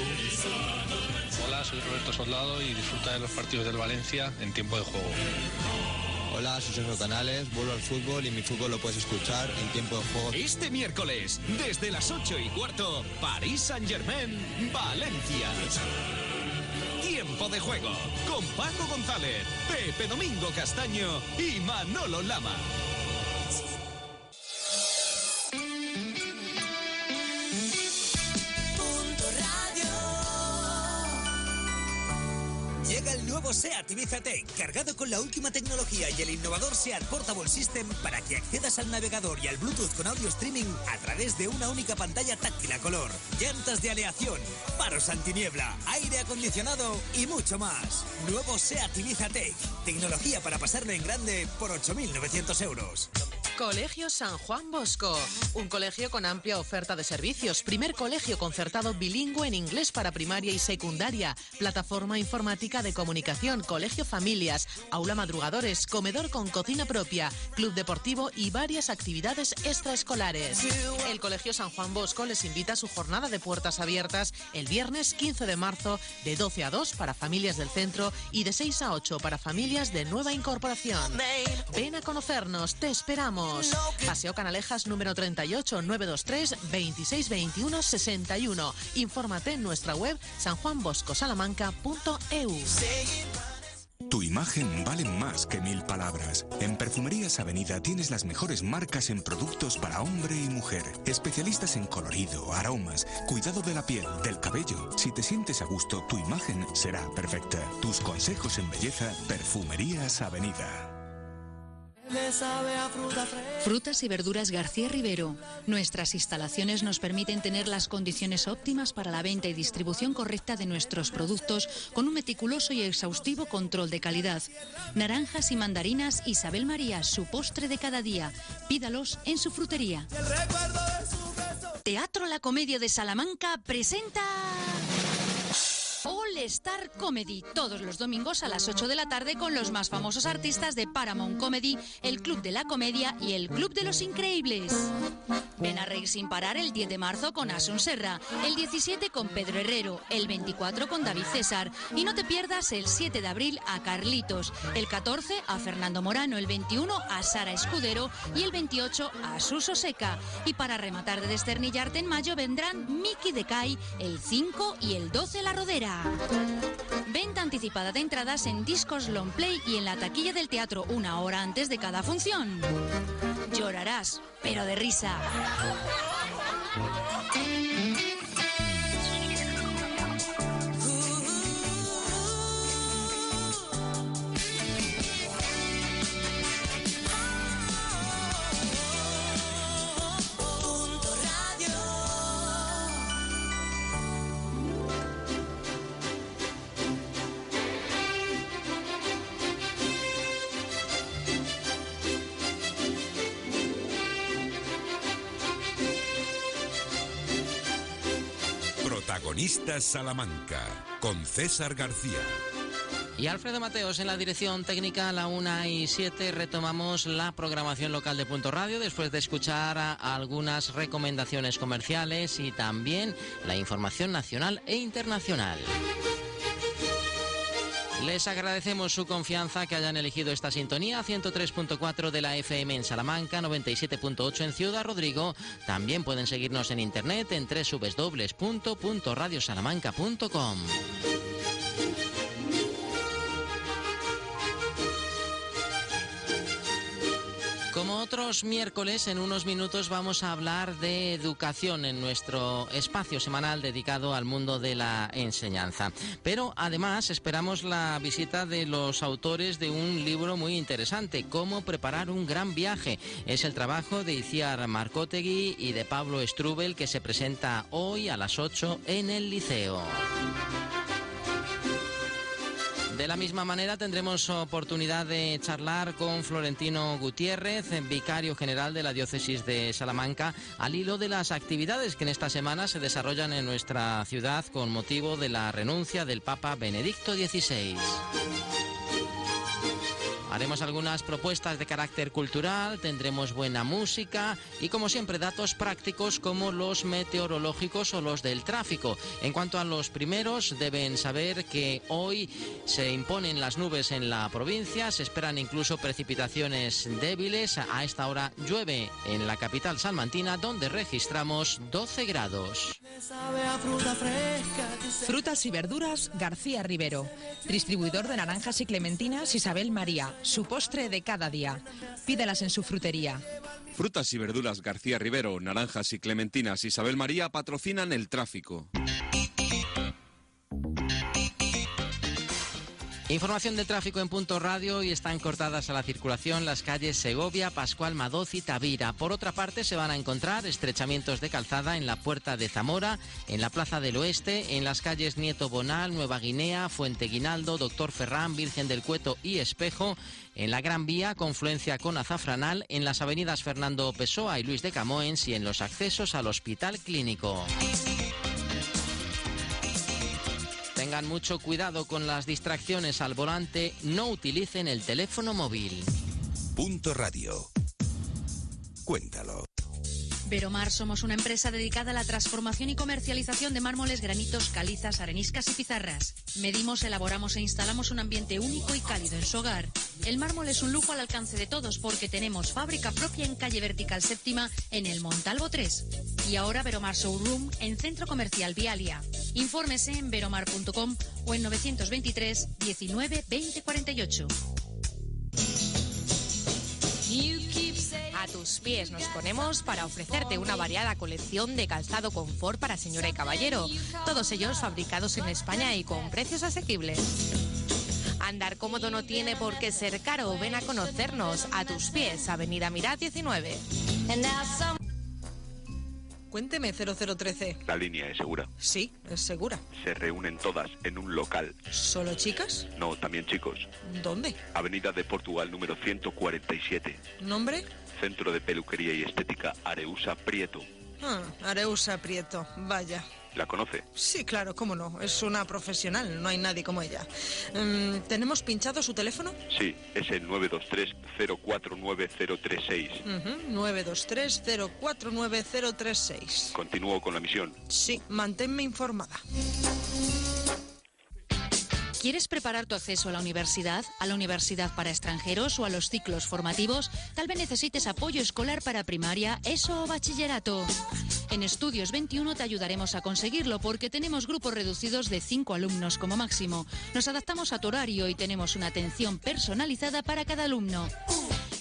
S22: Hola, soy Roberto Soldado y disfruta de los partidos del Valencia en tiempo de juego.
S23: Hola, soy Sergio Canales, vuelvo al fútbol y mi fútbol lo puedes escuchar en tiempo de juego.
S24: Este miércoles, desde las 8 y cuarto, París Saint-Germain, Valencia. De juego con Paco González, Pepe Domingo Castaño y Manolo Lama.
S25: Nuevo SEAT Ibiza Tech, cargado con la última tecnología y el innovador SEAT Portable System para que accedas al navegador y al Bluetooth con audio streaming a través de una única pantalla táctil a color, llantas de aleación, faros antiniebla, aire acondicionado y mucho más. Nuevo SEAT Ibiza Tech, tecnología para pasarlo en grande por 8.900 euros.
S26: Colegio San Juan Bosco, un colegio con amplia oferta de servicios, primer colegio concertado bilingüe en inglés para primaria y secundaria, plataforma informática de comunicación, colegio familias, aula madrugadores, comedor con cocina propia, club deportivo y varias actividades extraescolares. El Colegio San Juan Bosco les invita a su jornada de puertas abiertas el viernes 15 de marzo de 12 a 2 para familias del centro y de 6 a 8 para familias de nueva incorporación. Ven a conocernos, te esperamos. Paseo Canalejas número 38 923 26 21 61. Infórmate en nuestra web sanjuanboscosalamanca.eu.
S27: Tu imagen vale más que mil palabras. En Perfumerías Avenida tienes las mejores marcas en productos para hombre y mujer. Especialistas en colorido, aromas, cuidado de la piel, del cabello. Si te sientes a gusto, tu imagen será perfecta. Tus consejos en belleza, Perfumerías Avenida.
S28: Frutas y verduras García Rivero. Nuestras instalaciones nos permiten tener las condiciones óptimas para la venta y distribución correcta de nuestros productos con un meticuloso y exhaustivo control de calidad. Naranjas y mandarinas Isabel María, su postre de cada día. Pídalos en su frutería. Teatro La Comedia de Salamanca presenta... All Star Comedy, todos los domingos a las 8 de la tarde con los más famosos artistas de Paramount Comedy, el Club de la Comedia y el Club de los Increíbles. Ven a reír sin parar el 10 de marzo con Asun Serra, el 17 con Pedro Herrero, el 24 con David César y no te pierdas el 7 de abril a Carlitos, el 14 a Fernando Morano, el 21 a Sara Escudero y el 28 a Suso Seca. Y para rematar de desternillarte en mayo vendrán Miki Decay el 5 y el 12 La Rodera. Venta anticipada de entradas en discos long play y en la taquilla del teatro una hora antes de cada función. Llorarás, pero de risa.
S4: Protagonistas Salamanca, con César García.
S2: Y Alfredo Mateos en la dirección técnica a la 1 y 7 retomamos la programación local de Punto Radio después de escuchar algunas recomendaciones comerciales y también la información nacional e internacional. Les agradecemos su confianza que hayan elegido esta sintonía 103.4 de la FM en Salamanca, 97.8 en Ciudad Rodrigo. También pueden seguirnos en internet en www.radiosalamanca.com. otros miércoles, en unos minutos vamos a hablar de educación en nuestro espacio semanal dedicado al mundo de la enseñanza. Pero además esperamos la visita de los autores de un libro muy interesante, Cómo preparar un gran viaje. Es el trabajo de Iciar Marcotegui y de Pablo Strubel que se presenta hoy a las 8 en el Liceo. De la misma manera tendremos oportunidad de charlar con Florentino Gutiérrez, vicario general de la diócesis de Salamanca, al hilo de las actividades que en esta semana se desarrollan en nuestra ciudad con motivo de la renuncia del Papa Benedicto XVI. Haremos algunas propuestas de carácter cultural, tendremos buena música y como siempre datos prácticos como los meteorológicos o los del tráfico. En cuanto a los primeros, deben saber que hoy se imponen las nubes en la provincia, se esperan incluso precipitaciones débiles. A esta hora llueve en la capital salmantina donde registramos 12 grados.
S29: Frutas y verduras García Rivero. Distribuidor de naranjas y clementinas Isabel María. Su postre de cada día. Pídelas en su frutería.
S5: Frutas y verduras García Rivero, naranjas y clementinas Isabel María patrocinan el tráfico.
S2: Información de tráfico en punto radio y están cortadas a la circulación las calles Segovia, Pascual Madoz y Tavira. Por otra parte, se van a encontrar estrechamientos de calzada en la Puerta de Zamora, en la Plaza del Oeste, en las calles Nieto Bonal, Nueva Guinea, Fuente Guinaldo, Doctor Ferrán, Virgen del Cueto y Espejo, en la Gran Vía, confluencia con Azafranal, en las avenidas Fernando Pessoa y Luis de Camoens y en los accesos al Hospital Clínico. Tengan mucho cuidado con las distracciones al volante, no utilicen el teléfono móvil.
S27: Punto Radio. Cuéntalo.
S28: Veromar somos una empresa dedicada a la transformación y comercialización de mármoles, granitos, calizas, areniscas y pizarras. Medimos, elaboramos e instalamos un ambiente único y cálido en su hogar. El mármol es un lujo al alcance de todos porque tenemos fábrica propia en calle Vertical Séptima en el Montalvo 3. Y ahora Veromar Showroom en Centro Comercial Vialia. Infórmese en veromar.com o en 923 19 20 48.
S30: A tus pies nos ponemos para ofrecerte una variada colección de calzado confort para señora y caballero, todos ellos fabricados en España y con precios asequibles. Andar cómodo no tiene por qué ser caro, ven a conocernos a tus pies, Avenida Mirat 19.
S31: Cuénteme 0013.
S32: La línea es segura.
S31: Sí, es segura.
S32: Se reúnen todas en un local.
S31: ¿Solo chicas?
S32: No, también chicos.
S31: ¿Dónde?
S32: Avenida de Portugal número 147.
S31: ¿Nombre?
S32: Centro de Peluquería y Estética Areusa Prieto.
S31: Ah, Areusa Prieto. Vaya.
S32: ¿La conoce?
S31: Sí, claro, cómo no. Es una profesional, no hay nadie como ella. Mm, ¿Tenemos pinchado su teléfono?
S32: Sí, es el 923-049036.
S31: Ujú, 923-049036.
S32: Continúo con la misión.
S31: Sí, manténme informada.
S28: ¿Quieres preparar tu acceso a la universidad, a la universidad para extranjeros o a los ciclos formativos? Tal vez necesites apoyo escolar para primaria, ESO o bachillerato. En Estudios 21 te ayudaremos a conseguirlo porque tenemos grupos reducidos de 5 alumnos como máximo. Nos adaptamos a tu horario y tenemos una atención personalizada para cada alumno.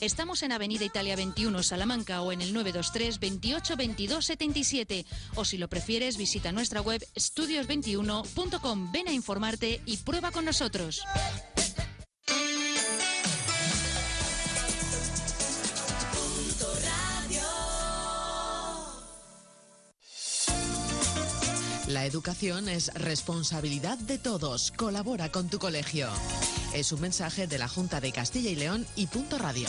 S28: Estamos en Avenida Italia 21 Salamanca o en el 923 28 22 77 o si lo prefieres visita nuestra web estudios21.com. Ven a informarte y prueba con nosotros.
S26: La educación es responsabilidad de todos. Colabora con tu colegio. Es un mensaje de la Junta de Castilla y León y Punto Radio.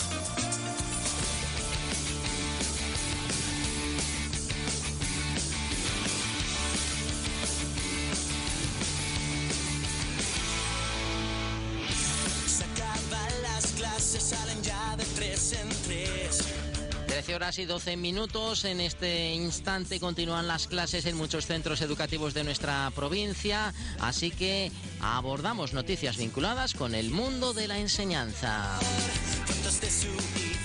S2: Horas y 12 minutos. En este instante continúan las clases en muchos centros educativos de nuestra provincia, así que abordamos noticias vinculadas con el mundo de la enseñanza.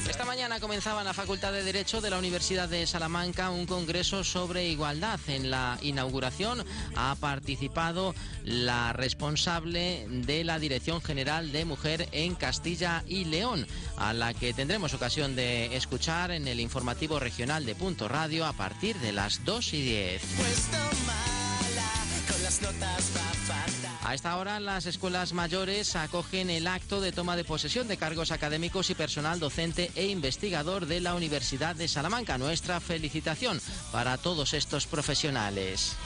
S2: Esta mañana comenzaba en la Facultad de Derecho de la Universidad de Salamanca un congreso sobre igualdad. En la inauguración ha participado la responsable de la Dirección General de Mujer en Castilla y León, a la que tendremos ocasión de escuchar en el informativo regional de Punto Radio a partir de las 2 y 10.
S16: Puesto mala, con las notas va fatal.
S2: A esta hora las escuelas mayores acogen el acto de toma de posesión de cargos académicos y personal docente e investigador de la Universidad de Salamanca. Nuestra felicitación para todos estos profesionales.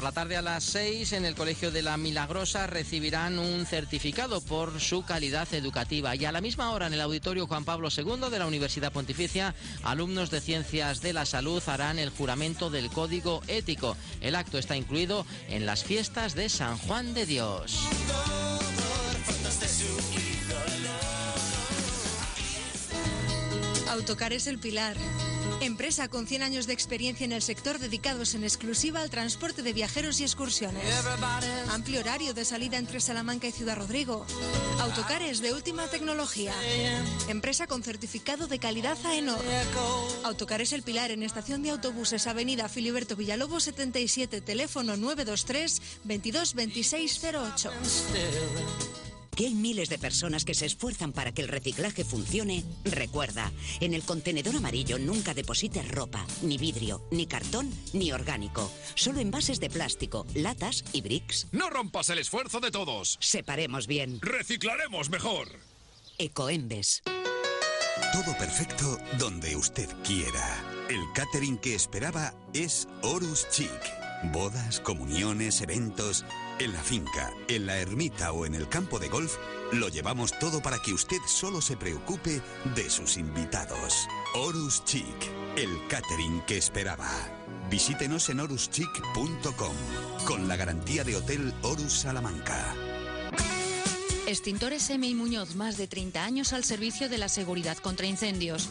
S2: Por la tarde a las 6 en el Colegio de la Milagrosa recibirán un certificado por su calidad educativa y a la misma hora en el Auditorio Juan Pablo II de la Universidad Pontificia, alumnos de Ciencias de la Salud harán el juramento del Código Ético. El acto está incluido en las fiestas de San Juan de Dios.
S16: Ídolo.
S13: Autocares El Pilar. Empresa con 100 años de experiencia en el sector dedicados en exclusiva al transporte de viajeros y excursiones. Amplio horario de salida entre Salamanca y Ciudad Rodrigo. Autocares de última tecnología. Empresa con certificado de calidad AENOR. Autocares El Pilar en estación de autobuses Avenida Filiberto Villalobos 77, teléfono 923 22 26 08.
S33: Que hay miles de personas que se esfuerzan para que el reciclaje funcione, recuerda, en el contenedor amarillo nunca deposites ropa, ni vidrio, ni cartón, ni orgánico. Solo envases de plástico, latas y bricks.
S34: No rompas el esfuerzo de todos.
S33: Separemos bien.
S34: Reciclaremos mejor.
S33: Ecoembes.
S35: Todo perfecto donde usted quiera. El catering que esperaba es Horus Chic. Bodas, comuniones, eventos. En la finca, en la ermita o en el campo de golf, lo llevamos todo para que usted solo se preocupe de sus invitados. Horus Chic, el catering que esperaba. Visítenos en horuschic.com con la garantía de Hotel Horus Salamanca.
S28: Extintores M. y Muñoz, más de 30 años al servicio de la seguridad contra incendios.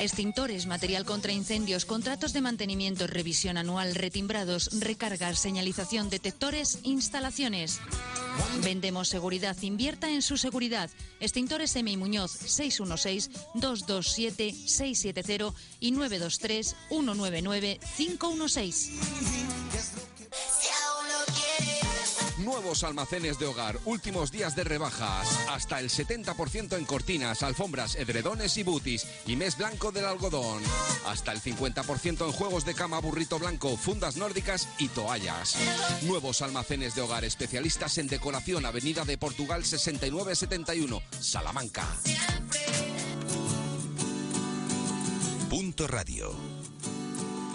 S28: Extintores, material contra incendios, contratos de mantenimiento, revisión anual, retimbrados, recargas, señalización, detectores, instalaciones. Vendemos seguridad, invierta en su seguridad. Extintores M. y Muñoz, 616-227-670 y 923-199-516.
S36: Nuevos almacenes de hogar, últimos días de rebajas, hasta el 70% en cortinas, alfombras, edredones y butis y mes blanco del algodón. Hasta el 50% en juegos de cama burrito blanco, fundas nórdicas y toallas. Nuevos almacenes de hogar, especialistas en decoración, Avenida de Portugal 6971, Salamanca.
S35: Punto Radio.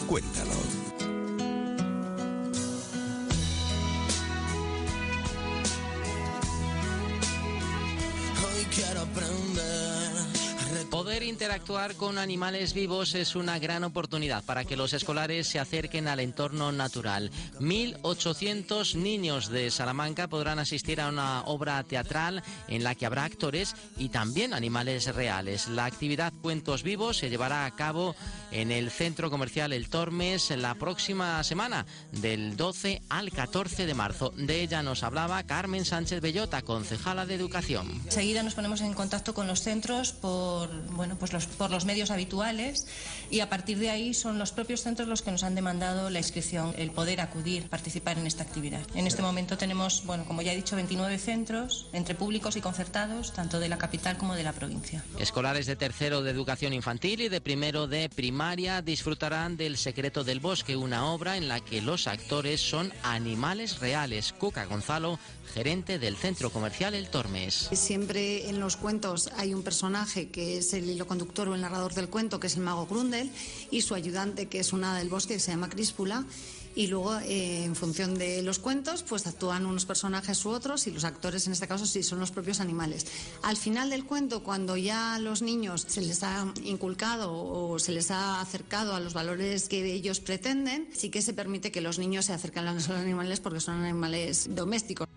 S35: Cuéntalo.
S16: Aprender.
S2: Poder interactuar con animales vivos es una gran oportunidad para que los escolares se acerquen al entorno natural. 1.800 niños de Salamanca podrán asistir a una obra teatral en la que habrá actores y también animales reales. La actividad Cuentos Vivos se llevará a cabo en el centro comercial El Tormes la próxima semana, del 12 al 14 de marzo. De ella nos hablaba Carmen Sánchez Bellota, concejala de Educación.
S37: Enseguida nos ponemos en contacto con los centros por, bueno, pues los, por los medios habituales y a partir de ahí son los propios centros los que nos han demandado la inscripción, el poder acudir, participar en esta actividad. En este momento tenemos, bueno, como ya he dicho, 29 centros entre públicos y concertados, tanto de la capital como de la provincia.
S2: Escolares de tercero de educación infantil y de primero de primaria disfrutarán del Secreto del Bosque, una obra en la que los actores son animales reales. Cuca Gonzalo, gerente del centro comercial El Tormes.
S38: Siempre en los cuentos hay un personaje que es el hilo conductor o el narrador del cuento, que es el mago Grundel, y su ayudante, que es una del bosque, que se llama Críspula. Y luego, eh, en función de los cuentos, pues actúan unos personajes u otros y los actores, en este caso, sí son los propios animales. Al final del cuento, cuando ya a los niños se les ha inculcado o se les ha acercado a los valores que ellos pretenden, sí que se permite que los niños se acerquen a los animales porque son animales domésticos.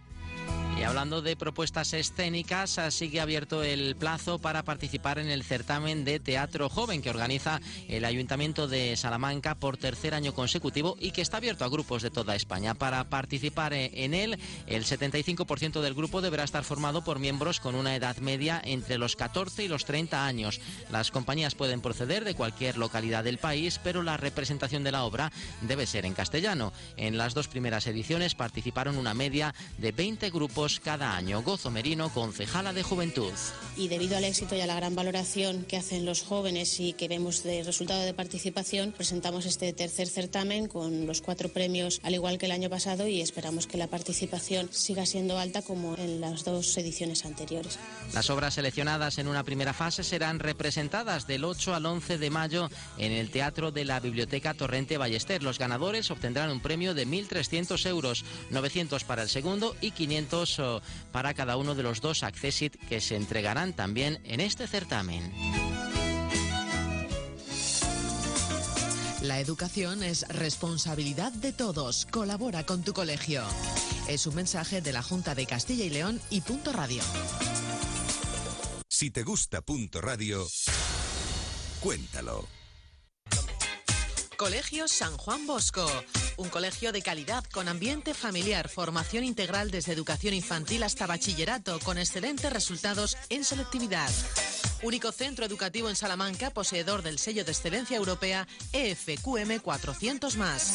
S2: Y hablando de propuestas escénicas, sigue abierto el plazo para participar en el certamen de Teatro Joven que organiza el Ayuntamiento de Salamanca por tercer año consecutivo y que está abierto a grupos de toda España. Para participar en él, el 75% del grupo deberá estar formado por miembros con una edad media entre los 14 y los 30 años. Las compañías pueden proceder de cualquier localidad del país, pero la representación de la obra debe ser en castellano. En las dos primeras ediciones participaron una media de 20 grupos cada año. Gozo Merino, concejala de Juventud.
S39: Y debido al éxito y a la gran valoración que hacen los jóvenes y que vemos de resultado de participación, presentamos este tercer certamen con los cuatro premios al igual que el año pasado y esperamos que la participación siga siendo alta como en las dos ediciones anteriores.
S2: Las obras seleccionadas en una primera fase serán representadas del 8 al 11 de mayo en el Teatro de la Biblioteca Torrente Ballester. Los ganadores obtendrán un premio de 1.300 euros, 900 para el segundo y 500 para cada uno de los dos Accessit que se entregarán también en este certamen.
S26: La educación es responsabilidad de todos. Colabora con tu colegio. Es un mensaje de la Junta de Castilla y León y Punto Radio.
S35: Si te gusta Punto Radio, cuéntalo.
S26: Colegio San Juan Bosco, un colegio de calidad con ambiente familiar, formación integral desde educación infantil hasta bachillerato, con excelentes resultados en selectividad. Único centro educativo en Salamanca, poseedor del sello de excelencia europea EFQM 400 más.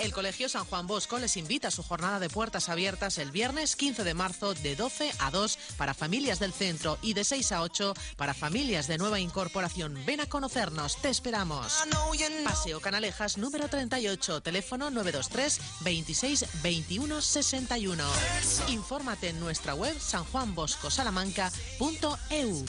S26: El Colegio San Juan Bosco les invita a su jornada de puertas abiertas el viernes 15 de marzo de 12 a 2 para familias del centro y de 6 a 8 para familias de nueva incorporación. Ven a conocernos, te esperamos. Paseo Canalejas número 38, teléfono 923 26 21 61. Infórmate en nuestra web sanjuanboscosalamanca.eu.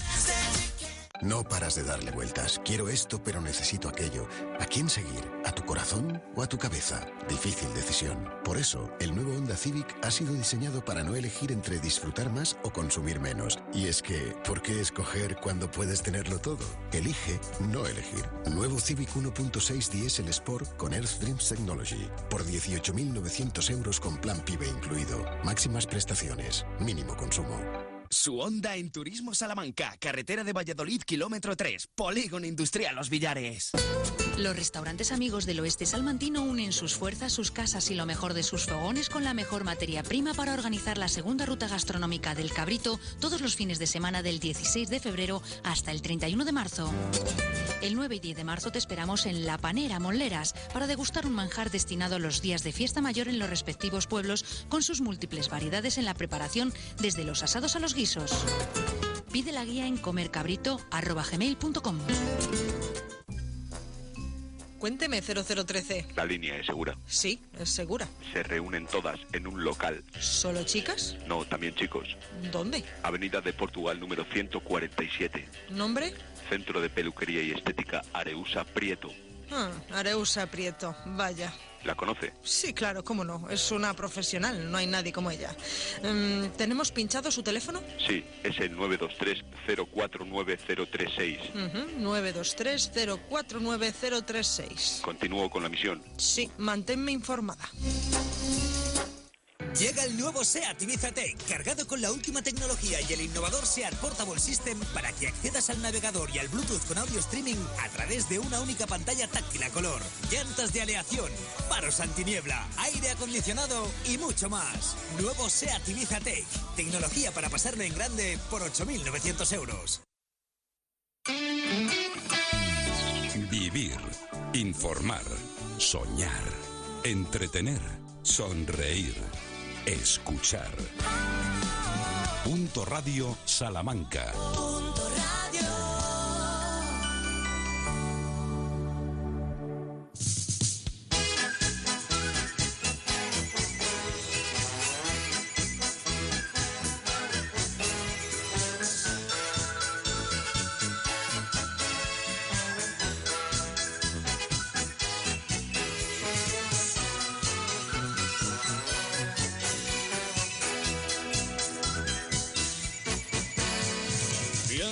S7: No paras de darle vueltas. Quiero esto, pero necesito aquello. ¿A quién seguir? ¿A tu corazón o a tu cabeza? Difícil decisión. Por eso, el nuevo Honda Civic ha sido diseñado para no elegir entre disfrutar más o consumir menos. Y es que, ¿por qué escoger cuando puedes tenerlo todo? Elige no elegir. Nuevo Civic 1.6 Diesel Sport con Earth Dreams Technology. Por 18.900 euros con plan PIBE incluido. Máximas prestaciones. Mínimo consumo.
S24: Su onda en Turismo Salamanca, carretera de Valladolid, kilómetro 3, Polígono Industrial Los Villares.
S28: Los restaurantes amigos del oeste salmantino unen sus fuerzas, sus casas y lo mejor de sus fogones con la mejor materia prima para organizar la segunda ruta gastronómica del cabrito todos los fines de semana del 16 de febrero hasta el 31 de marzo. El 9 y 10 de marzo te esperamos en La Panera, Monleras, para degustar un manjar destinado a los días de fiesta mayor en los respectivos pueblos con sus múltiples variedades en la preparación desde los asados a los guisos. Pide la guía en comercabrito.com.
S31: Cuénteme 0013.
S32: La línea es segura.
S31: Sí, es segura.
S32: Se reúnen todas en un local.
S31: ¿Solo chicas?
S32: No, también chicos.
S31: ¿Dónde?
S32: Avenida de Portugal número 147.
S31: ¿Nombre?
S32: Centro de Peluquería y Estética Areusa Prieto.
S31: Ah, Areusa Prieto. Vaya.
S32: ¿La conoce?
S31: Sí, claro, cómo no. Es una profesional, no hay nadie como ella. Mm, ¿Tenemos pinchado su teléfono?
S32: Sí, es el 923-049036.
S31: Ujú, 923-049036.
S32: Continúo con la misión.
S31: Sí, manténme informada.
S40: Llega el nuevo SEAT Ibiza Tech, cargado con la última tecnología y el innovador SEAT Portable System para que accedas al navegador y al Bluetooth con audio streaming a través de una única pantalla táctil a color, llantas de aleación, faros antiniebla, aire acondicionado y mucho más. Nuevo SEAT Ibiza Tech, tecnología para pasarlo en grande por 8.900 euros.
S9: Vivir, informar, soñar, entretener, sonreír, escuchar. Punto Radio Salamanca.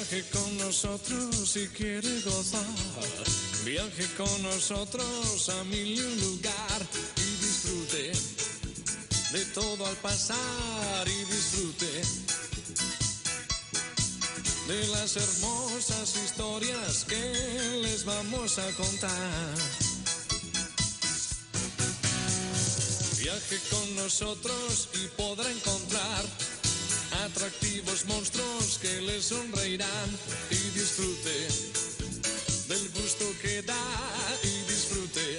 S41: Viaje con nosotros si quiere gozar. Viaje con nosotros a mil y un lugar y disfrute de todo al pasar y disfrute de las hermosas historias que les vamos a contar. Viaje con nosotros y podrá encontrar atractivos monstruos que le sonreirán y disfrute del gusto que da y disfrute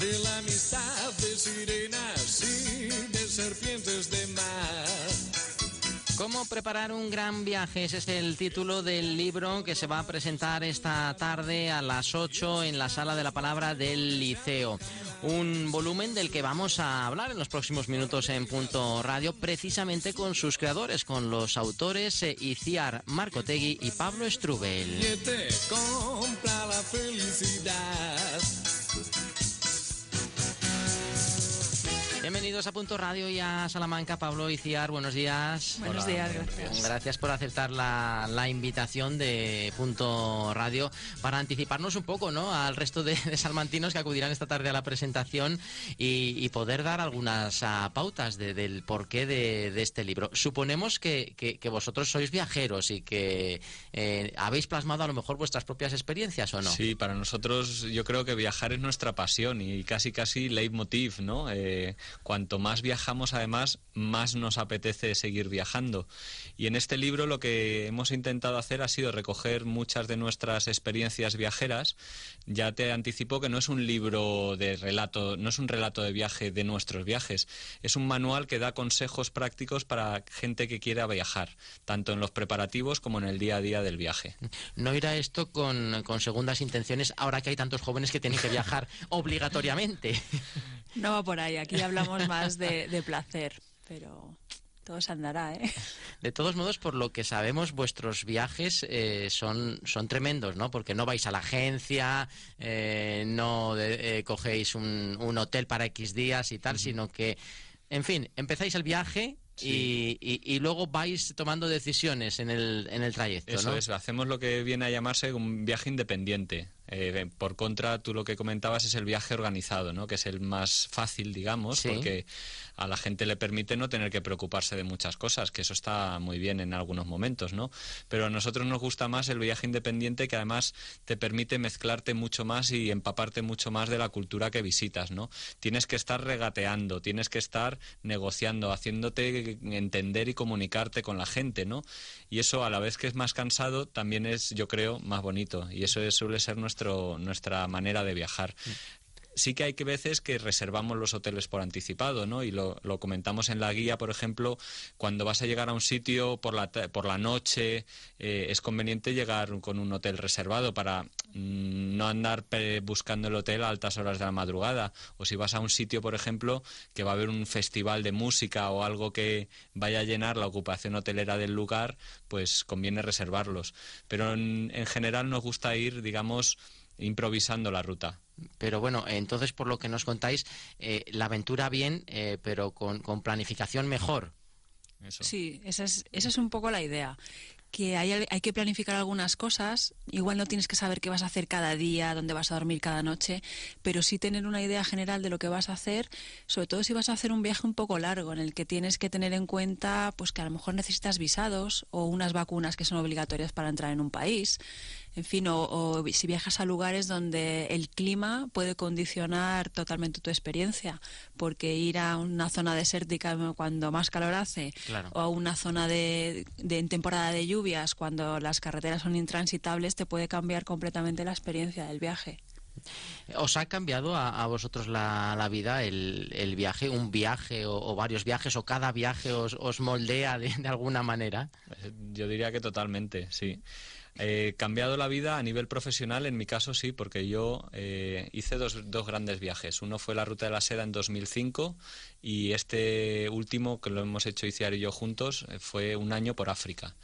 S41: de la amistad de sirenas y de serpientes de mar.
S2: ¿Cómo preparar un gran viaje? Ese es el título del libro que se va a presentar esta tarde a las 8 en la Sala de la Palabra del Liceo. Un volumen del que vamos a hablar en los próximos minutos en Punto Radio, precisamente con sus creadores, con los autores eh, Iciar Marcotegui y Pablo Strubel. Bienvenidos a Punto Radio y a Salamanca, Pablo Iciar, buenos días.
S42: Buenos días, gracias.
S2: Gracias por aceptar la, la invitación de Punto Radio para anticiparnos un poco ¿no? al resto de, de salmantinos que acudirán esta tarde a la presentación y, y poder dar algunas ah, pautas de- del porqué de, de este libro. Suponemos que, que- que vosotros sois viajeros y que eh, habéis plasmado a lo mejor vuestras propias experiencias o no.
S43: Sí, para nosotros yo creo que viajar es nuestra pasión y casi casi leitmotiv, ¿no? Eh, cuanto cuanto más viajamos, además, más nos apetece seguir viajando. Y en este libro lo que hemos intentado hacer ha sido recoger muchas de nuestras experiencias viajeras. Ya te anticipo que no es un libro de relato, no es un relato de viaje de nuestros viajes, es un manual que da consejos prácticos para gente que quiera viajar, tanto en los preparativos como en el día a día del viaje.
S2: No irá esto con, con segundas intenciones ahora que hay tantos jóvenes que tienen que viajar obligatoriamente.
S42: No va por ahí, aquí hablamos más de, de placer, pero todo se andará, ¿eh?
S2: De todos modos, por lo que sabemos, vuestros viajes eh, son, son tremendos, ¿no? Porque no vais a la agencia, eh, no de- eh, cogéis un, un hotel para X días y tal, sino que, en fin, empezáis el viaje y, y- y luego vais tomando decisiones en el, en el trayecto,
S43: Eso
S2: ¿no?
S43: es, hacemos lo que viene a llamarse un viaje independiente. Eh, por contra, tú lo que comentabas es el viaje organizado, ¿no? que es el más fácil, digamos,
S2: Sí.
S43: porque a la gente le permite no tener que preocuparse de muchas cosas, que eso está muy bien en algunos momentos, ¿no? Pero a nosotros nos gusta más el viaje independiente que además te permite mezclarte mucho más y empaparte mucho más de la cultura que visitas, ¿no? Tienes que estar regateando, tienes que estar negociando, haciéndote entender y comunicarte con la gente, ¿no? Y eso a la vez que es más cansado, también es, yo creo, más bonito. Y eso es- suele ser nuestro, nuestra manera de viajar. Sí que hay que veces que reservamos los hoteles por anticipado, ¿no? Y lo, comentamos en la guía, por ejemplo, cuando vas a llegar a un sitio por la, por la noche, eh, es conveniente llegar con un hotel reservado para mm, no andar buscando el hotel a altas horas de la madrugada. O si vas a un sitio, por ejemplo, que va a haber un festival de música o algo que vaya a llenar la ocupación hotelera del lugar, pues conviene reservarlos. Pero en, en general nos gusta ir, digamos, improvisando la ruta.
S2: Pero bueno, entonces por lo que nos contáis, eh, la aventura bien, eh, pero con, con planificación mejor.
S42: Sí, esa es, esa es un poco la idea. Que hay, hay que planificar algunas cosas. Igual no tienes que saber qué vas a hacer cada día, dónde vas a dormir cada noche, pero sí tener una idea general de lo que vas a hacer, sobre todo si vas a hacer un viaje un poco largo, en el que tienes que tener en cuenta pues que a lo mejor necesitas visados o unas vacunas que son obligatorias para entrar en un país. En fin, o, o si viajas a lugares donde el clima puede condicionar totalmente tu experiencia, porque ir a una zona desértica cuando más calor hace,
S2: Claro.
S42: o a una zona de, de- en temporada de lluvias, cuando las carreteras son intransitables, te puede cambiar completamente la experiencia del viaje.
S2: ¿Os ha cambiado a, a vosotros la, la vida el, el viaje, un viaje o, o varios viajes o cada viaje os, os moldea de, de alguna manera?
S43: Yo diría que totalmente, sí. Eh, cambiado la vida a nivel profesional, en mi caso sí, porque yo eh, hice dos, dos grandes viajes. Uno fue la Ruta de la Seda en 2005 y este último, que lo hemos hecho Iciar y yo juntos, eh, fue un año por África.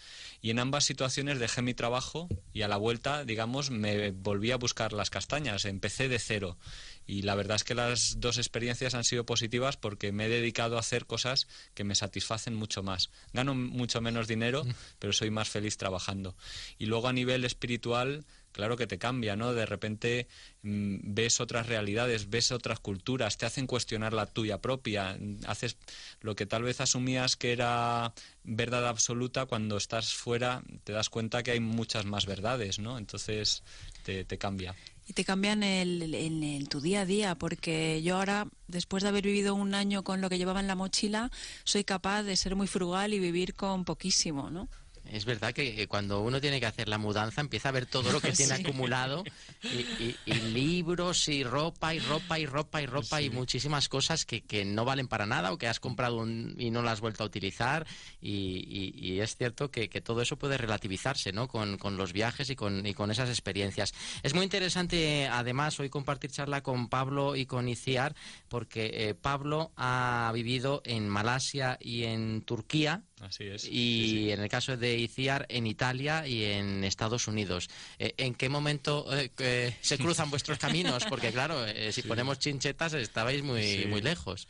S43: Y en ambas situaciones dejé mi trabajo y a la vuelta, digamos, me volví a buscar las castañas. Empecé de cero. Y la verdad es que las dos experiencias han sido positivas porque me he dedicado a hacer cosas que me satisfacen mucho más. Gano mucho menos dinero, pero soy más feliz trabajando. Y luego a nivel espiritual, claro que te cambia, ¿no? De repente mm, ves otras realidades, ves otras culturas, te hacen cuestionar la tuya propia, mm, haces lo que tal vez asumías que era verdad absoluta, cuando estás fuera te das cuenta que hay muchas más verdades, ¿no? Entonces te, te cambia.
S42: Y te cambian el, tu día a día, porque yo ahora, después de haber vivido un año con lo que llevaba en la mochila, soy capaz de ser muy frugal y vivir con poquísimo, ¿no?
S2: Es verdad que eh, cuando uno tiene que hacer la mudanza empieza a ver todo lo que tiene
S42: Sí.
S2: acumulado y, y- y libros y ropa y ropa y ropa y ropa y muchísimas cosas que, que no valen para nada o que has comprado un- y no las has vuelto a utilizar y, y- es cierto que, que todo eso puede relativizarse ¿no? con, con los viajes y con, y con esas experiencias. Es muy interesante además hoy compartir charla con Pablo y con Iciar porque eh, Pablo ha vivido en Malasia y en Turquía
S43: Así es.
S2: y en el caso de Iciar en Italia y en Estados Unidos. Eh, ¿En qué momento eh, se cruzan vuestros caminos? Porque claro, eh, si ponemos chinchetas estabais muy,
S42: Sí.
S2: muy lejos.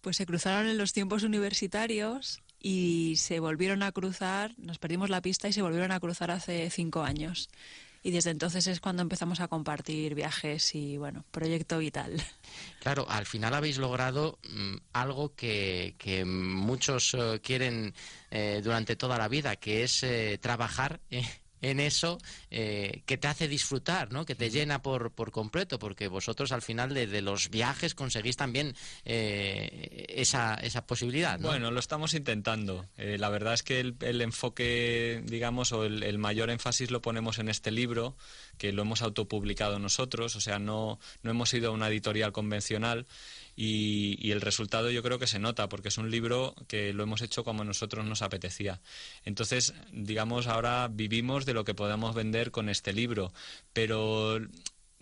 S42: Pues se cruzaron en los tiempos universitarios y se volvieron a cruzar, nos perdimos la pista y se volvieron a cruzar hace cinco años. Y desde entonces es cuando empezamos a compartir viajes y, bueno, proyecto vital.
S2: Claro, al final habéis logrado mm, algo que, que muchos eh, quieren eh, durante toda la vida, que es eh, trabajar eh, en eso eh, que te hace disfrutar, ¿no? Que te llena por, por completo, porque vosotros al final de, los viajes conseguís también eh, esa, esa posibilidad, ¿no?
S43: Bueno, lo estamos intentando. Eh, la verdad es que el, enfoque, digamos, o el, mayor énfasis lo ponemos en este libro, que lo hemos autopublicado nosotros, o sea, no, no hemos ido a una editorial convencional y, el resultado yo creo que se nota porque es un libro que lo hemos hecho como nosotros nos apetecía. Entonces, digamos, ahora vivimos de lo que podemos vender con este libro, pero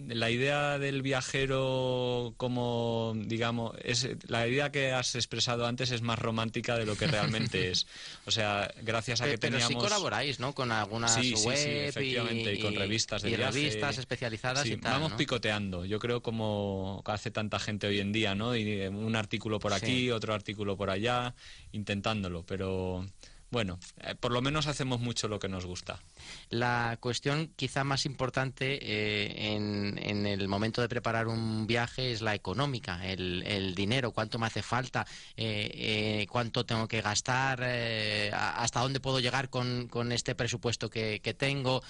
S43: la idea del viajero como digamos es la idea que has expresado antes es más romántica de lo que realmente es. O sea gracias a que
S2: pero
S43: teníamos
S2: sí colaboráis no con algunas
S43: sí,
S2: web
S43: sí, efectivamente y, con revistas de
S2: y revistas especializadas y tal,
S43: vamos picoteando. Yo creo como hace tanta gente hoy en día no y un artículo por aquí otro artículo por allá intentándolo pero bueno, eh, por lo menos hacemos mucho lo que nos gusta.
S2: La cuestión quizá más importante eh, en, el momento de preparar un viaje es la económica, el, dinero, cuánto me hace falta, eh, cuánto tengo que gastar, hasta dónde puedo llegar con, este presupuesto que, tengo.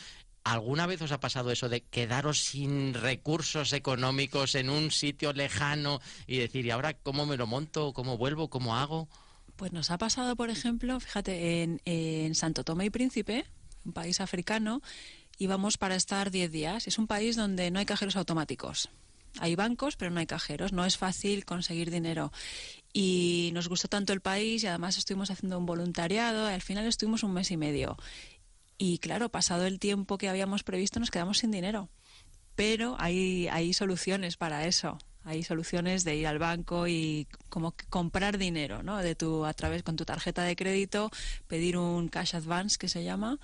S2: ¿Alguna vez os ha pasado eso de quedaros sin recursos económicos en un sitio lejano y decir, ¿y ahora cómo me lo monto? ¿Cómo vuelvo? ¿Cómo hago?
S42: Pues nos ha pasado, por ejemplo, fíjate, en, Santo Tomé y Príncipe, un país africano, íbamos para estar 10 días. Es un país donde no hay cajeros automáticos. Hay bancos, pero no hay cajeros. No es fácil conseguir dinero. Y nos gustó tanto el país y además estuvimos haciendo un voluntariado. al final estuvimos un mes y medio. Y claro, pasado el tiempo que habíamos previsto, nos quedamos sin dinero. Pero hay, hay soluciones para eso. Hay soluciones de ir al banco y como comprar dinero, ¿no? De tu a través con tu tarjeta de crédito, pedir un cash advance que se llama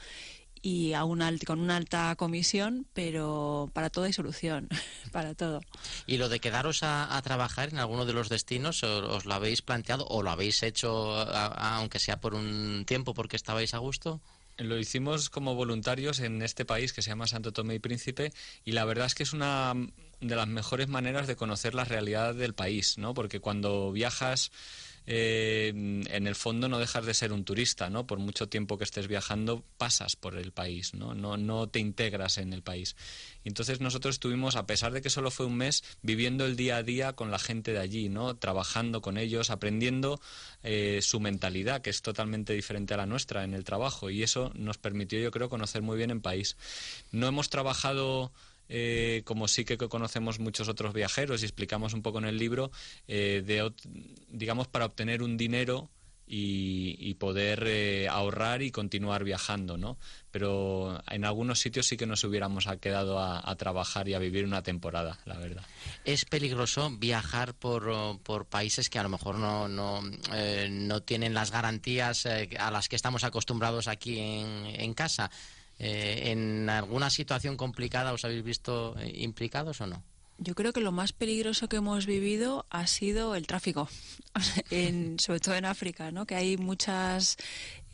S42: y a un con una alta comisión, pero para todo hay solución, para todo.
S2: ¿Y lo de quedaros a, trabajar en alguno de los destinos, os, lo habéis planteado o lo habéis hecho, aunque sea por un tiempo, porque estabais a gusto?
S43: Lo hicimos como voluntarios en este país que se llama Santo Tomé y Príncipe y la verdad es que es una de las mejores maneras de conocer la realidad del país, ¿no? Porque cuando viajas eh, en el fondo no dejas de ser un turista, ¿no? Por mucho tiempo que estés viajando, pasas por el país, ¿no? No, te integras en el país. entonces nosotros estuvimos, a pesar de que solo fue un mes, viviendo el día a día con la gente de allí, ¿no? Trabajando con ellos, aprendiendo eh, su mentalidad, que es totalmente diferente a la nuestra en el trabajo. Y eso nos permitió, yo creo, conocer muy bien el país. No hemos trabajado eh, como sí que conocemos muchos otros viajeros y explicamos un poco en el libro, eh, de, digamos, para obtener un dinero y, poder eh, ahorrar y continuar viajando, ¿no? Pero en algunos sitios sí que nos hubiéramos quedado a, trabajar y a vivir una temporada, la verdad.
S2: ¿Es peligroso viajar por, por países que a lo mejor no, no, no tienen las garantías a las que estamos acostumbrados aquí en, en casa? Eh, ¿En alguna situación complicada os habéis visto eh, implicados o no?
S42: Yo creo que lo más peligroso que hemos vivido ha sido el tráfico, sobre todo en África, ¿no? que hay muchas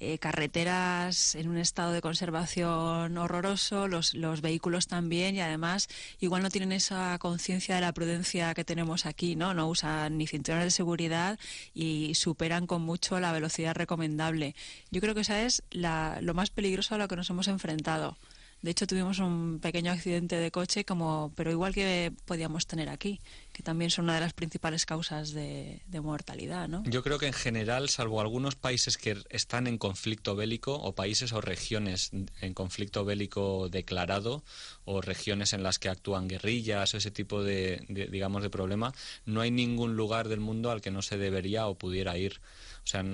S42: eh, carreteras en un estado de conservación horroroso, los, los vehículos también y además igual no tienen esa conciencia de la prudencia que tenemos aquí, ¿no? No usan ni cinturones de seguridad y superan con mucho la velocidad recomendable. Yo creo que esa es la, lo más peligroso a lo que nos hemos enfrentado. De hecho, tuvimos un pequeño accidente de coche, como, pero igual que podíamos tener aquí, que también son una de las principales causas de, mortalidad. ¿no?
S43: Yo creo que en general, salvo algunos países que están en conflicto bélico, o países o regiones en conflicto bélico declarado, o regiones en las que actúan guerrillas, o ese tipo de, digamos, de problema, no hay ningún lugar del mundo al que no se debería o pudiera ir. O sea,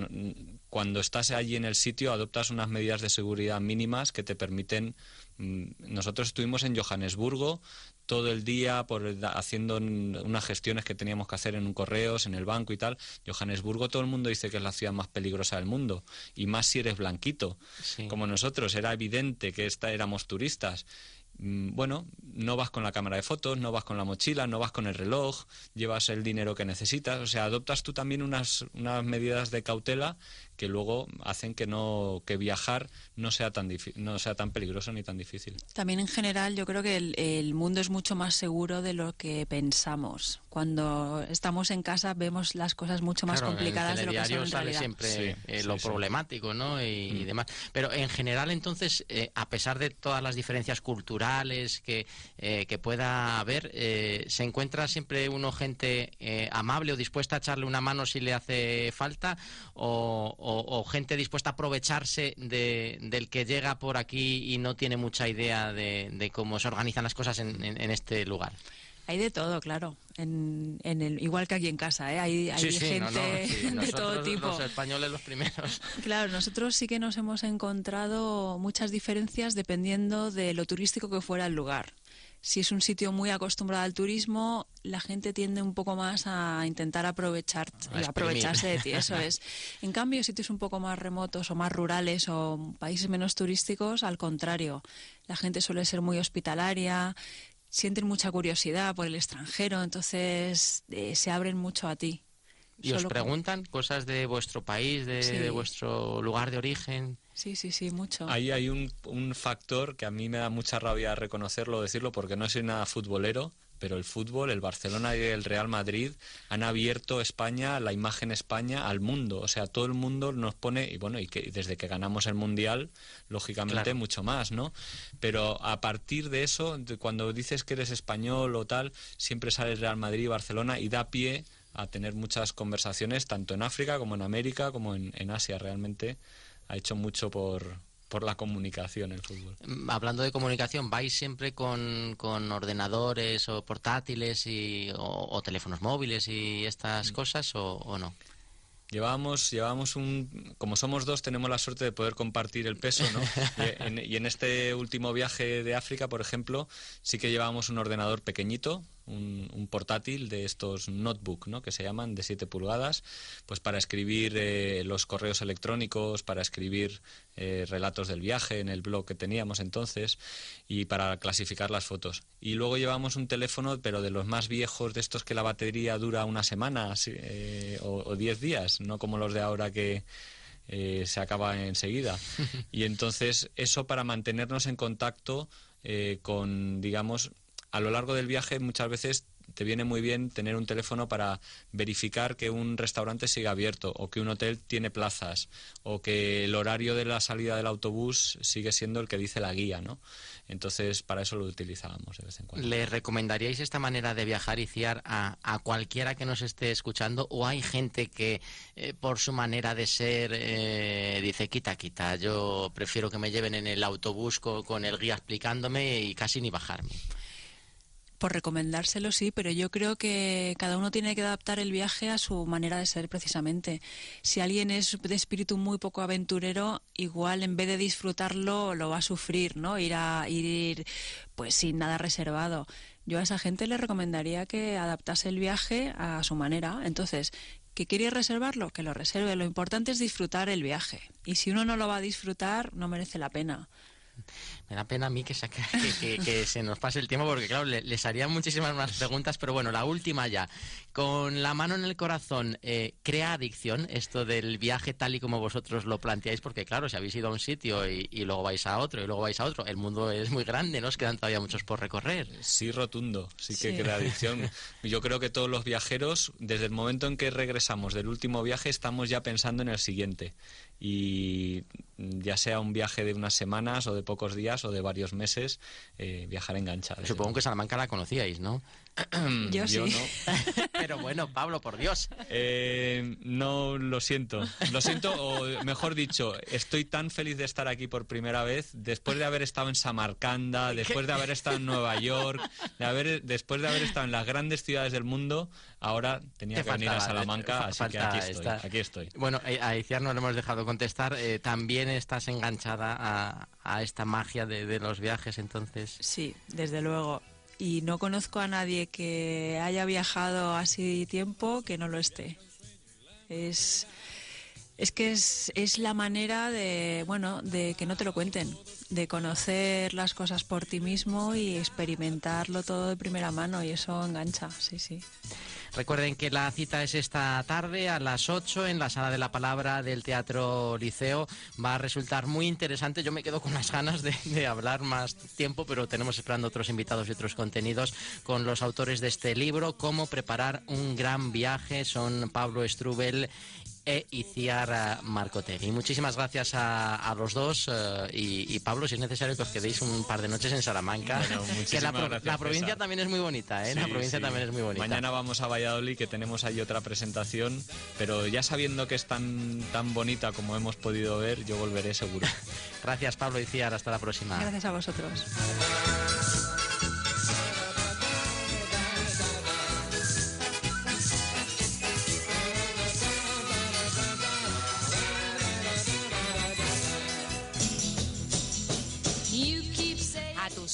S43: cuando estás allí en el sitio adoptas unas medidas de seguridad mínimas que te permiten nosotros estuvimos en Johannesburgo todo el día por, haciendo unas gestiones que teníamos que hacer en un correos, en el banco y tal. Johannesburgo todo el mundo dice que es la ciudad más peligrosa del mundo y más si eres blanquito, como nosotros. Era evidente que esta éramos turistas mm, bueno, no vas con la cámara de fotos, no vas con la mochila, no vas con el reloj, llevas el dinero que necesitas, o sea, adoptas tú también unas, unas medidas de cautela que luego hacen que no que viajar no sea tan no sea tan peligroso ni tan difícil.
S42: También en general yo creo que el, el mundo es mucho más seguro de lo que pensamos. Cuando estamos en casa vemos las cosas mucho más
S2: Claro,
S42: complicadas
S2: en
S42: de lo que son en
S2: sale
S42: realidad.
S2: siempre
S43: Sí,
S2: eh,
S43: sí,
S2: lo
S43: sí.
S2: problemático, ¿no? Y, y demás. Pero en general, entonces, eh, a pesar de todas las diferencias culturales que, eh, que pueda haber, eh, ¿se encuentra siempre uno gente eh, amable o dispuesta a echarle una mano si le hace falta? ¿O, o- o gente dispuesta a aprovecharse de- del que llega por aquí y no tiene mucha idea de, de cómo se organizan las cosas en, en- en este lugar?
S42: Hay de todo, claro. En, en el, igual que aquí en casa, ¿eh? hay, hay
S2: sí, sí,
S42: gente
S2: no, no, sí,
S42: de
S2: nosotros,
S42: todo tipo.
S2: Los españoles los primeros.
S42: Claro, nosotros sí que nos hemos encontrado muchas diferencias dependiendo de lo turístico que fuera el lugar. Si es un sitio muy acostumbrado al turismo, la gente tiende un poco más a intentar aprovechar,
S2: A exprimir.
S42: aprovecharse de ti, eso es. En cambio, sitios un poco más remotos o más rurales o países menos turísticos, al contrario, la gente suele ser muy hospitalaria, sienten mucha curiosidad por el extranjero, entonces eh, se abren mucho a ti.
S2: Y os
S42: Solo
S2: preguntan cosas de vuestro país, de,
S42: Sí.
S2: de vuestro lugar de origen.
S42: Sí, sí, sí, mucho.
S43: Ahí hay un, un factor que a mí me da mucha rabia reconocerlo, decirlo, porque no soy nada futbolero, pero el fútbol, el Barcelona y el Real Madrid han abierto España, la imagen España al mundo. O sea, todo el mundo nos pone, y bueno, y que desde que ganamos el Mundial, lógicamente
S2: Claro.
S43: mucho más, ¿no? Pero a partir de eso, de cuando dices que eres español o tal, siempre sale el Real Madrid y Barcelona y da pie a tener muchas conversaciones, tanto en África como en América, como en, en Asia. Realmente ha hecho mucho por, por la comunicación el fútbol.
S2: Mm, Hablando de comunicación, ¿vais siempre con, con ordenadores o portátiles y, o, o teléfonos móviles y
S43: Mm.
S2: estas cosas o, o no?
S43: Llevábamos, llevábamos un, como somos dos, tenemos la suerte de poder compartir el peso, ¿no? y, en, y en este último viaje de África, por ejemplo, sí que llevábamos un ordenador pequeñito, un, un portátil de estos notebook, ¿no? Que se llaman de 7 pulgadas, pues para escribir eh, los correos electrónicos, para escribir eh, relatos del viaje en el blog que teníamos entonces y para clasificar las fotos. Y luego llevamos un teléfono, pero de los más viejos, de estos que la batería dura una semana eh, o, o 10 días, no como los de ahora que eh, se acaba enseguida. Y entonces eso para mantenernos en contacto eh, con, digamos, a lo largo del viaje muchas veces te viene muy bien tener un teléfono para verificar que un restaurante sigue abierto o que un hotel tiene plazas o que el horario de la salida del autobús sigue siendo el que dice la guía, ¿no? Entonces para eso lo utilizábamos de vez en cuando.
S2: ¿Le recomendaríais esta manera de viajar y ciar a, cualquiera que nos esté escuchando? ¿O hay gente que eh, por su manera de ser eh, dice, quita, quita, yo prefiero que me lleven en el autobús co- con el guía explicándome y casi ni bajarme?
S42: Por recomendárselo sí, pero yo creo que cada uno tiene que adaptar el viaje a su manera de ser precisamente. Si alguien es de espíritu muy poco aventurero, igual en vez de disfrutarlo lo va a sufrir, ¿no? Ir a ir pues sin nada reservado. Yo a esa gente le recomendaría que adaptase el viaje a su manera. Entonces, ¿que quiere reservarlo? Que lo reserve. Lo importante es disfrutar el viaje. Y si uno no lo va a disfrutar, no merece la pena.
S2: Me da pena a mí que, saca- que, que- que se nos pase el tiempo porque, claro, le- les haría muchísimas más preguntas, pero bueno, la última ya. Con la mano en el corazón, eh, ¿crea adicción esto del viaje tal y como vosotros lo planteáis? Porque, claro, si habéis ido a un sitio y, y luego vais a otro y luego vais a otro, el mundo es muy grande, ¿no? Os quedan todavía muchos por recorrer.
S43: Sí, rotundo, sí que
S2: Sí.
S43: crea adicción. Yo creo que todos los viajeros, desde el momento en que regresamos del último viaje, estamos ya pensando en el siguiente. Y ya sea un viaje de unas semanas o de pocos días o de varios meses, eh, viajar engancha. desde
S2: Supongo que Salamanca la conocíais, ¿no?
S43: Yo sí. no.
S2: Pero bueno, Pablo, por Dios.
S43: Eh, no lo siento. Lo siento, o mejor dicho, estoy tan feliz de estar aquí por primera vez, después de haber estado en Samarcanda, después de haber estado en Nueva York, de haber, después de haber estado en las grandes ciudades del mundo, ahora tenía
S2: Te
S43: que venir a Salamanca, así que aquí estoy.
S2: esta-
S43: Aquí estoy.
S2: Bueno, eh, a Iciar no le hemos dejado contestar. eh, también estás enganchada a, a esta magia de, de los viajes, entonces.
S42: Sí, desde luego. Y no conozco a nadie que haya viajado así tiempo que no lo esté. Es, Es que es, la manera de, bueno, de que no te lo cuenten, de conocer las cosas por ti mismo y experimentarlo todo de primera mano y eso engancha, sí, sí.
S2: Recuerden que la cita es esta tarde a las 8 en la Sala de la Palabra del Teatro Liceo. Va a resultar muy interesante. Yo me quedo con las ganas de, de hablar más tiempo, pero tenemos esperando otros invitados y otros contenidos con los autores de este libro, Cómo preparar un gran viaje. Son Pablo Strubel e Iciar Marcotegui. Muchísimas gracias a, a los dos eh, y, y, Pablo, si es necesario que os quedéis un par de noches en Salamanca.
S43: Bueno,
S2: que la, pro-
S43: gracias,
S2: la provincia
S43: César.
S2: también es muy bonita, ¿eh? la provincia
S43: sí.
S2: también es muy bonita.
S43: Mañana vamos a Valladolid, que tenemos ahí otra presentación, pero ya sabiendo que es tan, tan bonita como hemos podido ver, yo volveré seguro.
S2: Gracias, Pablo Iciar. Hasta la próxima.
S42: Gracias a vosotros.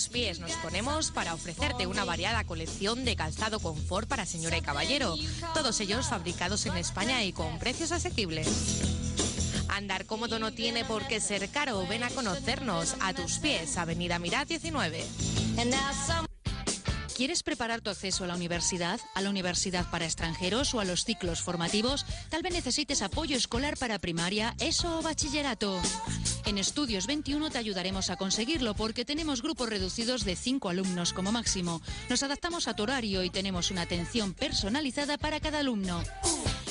S44: Pies nos ponemos para ofrecerte una variada colección de calzado confort para señora y caballero, todos ellos fabricados en España y con precios asequibles. Andar cómodo no tiene por qué ser caro, ven a conocernos a tus pies, Avenida Mirat 19.
S28: ¿Quieres preparar tu acceso a la universidad, a la universidad para extranjeros o a los ciclos formativos? Tal vez necesites apoyo escolar para primaria, ESO o bachillerato. En Estudios 21 te ayudaremos a conseguirlo porque tenemos grupos reducidos de 5 alumnos como máximo. Nos adaptamos a tu horario y tenemos una atención personalizada para cada alumno.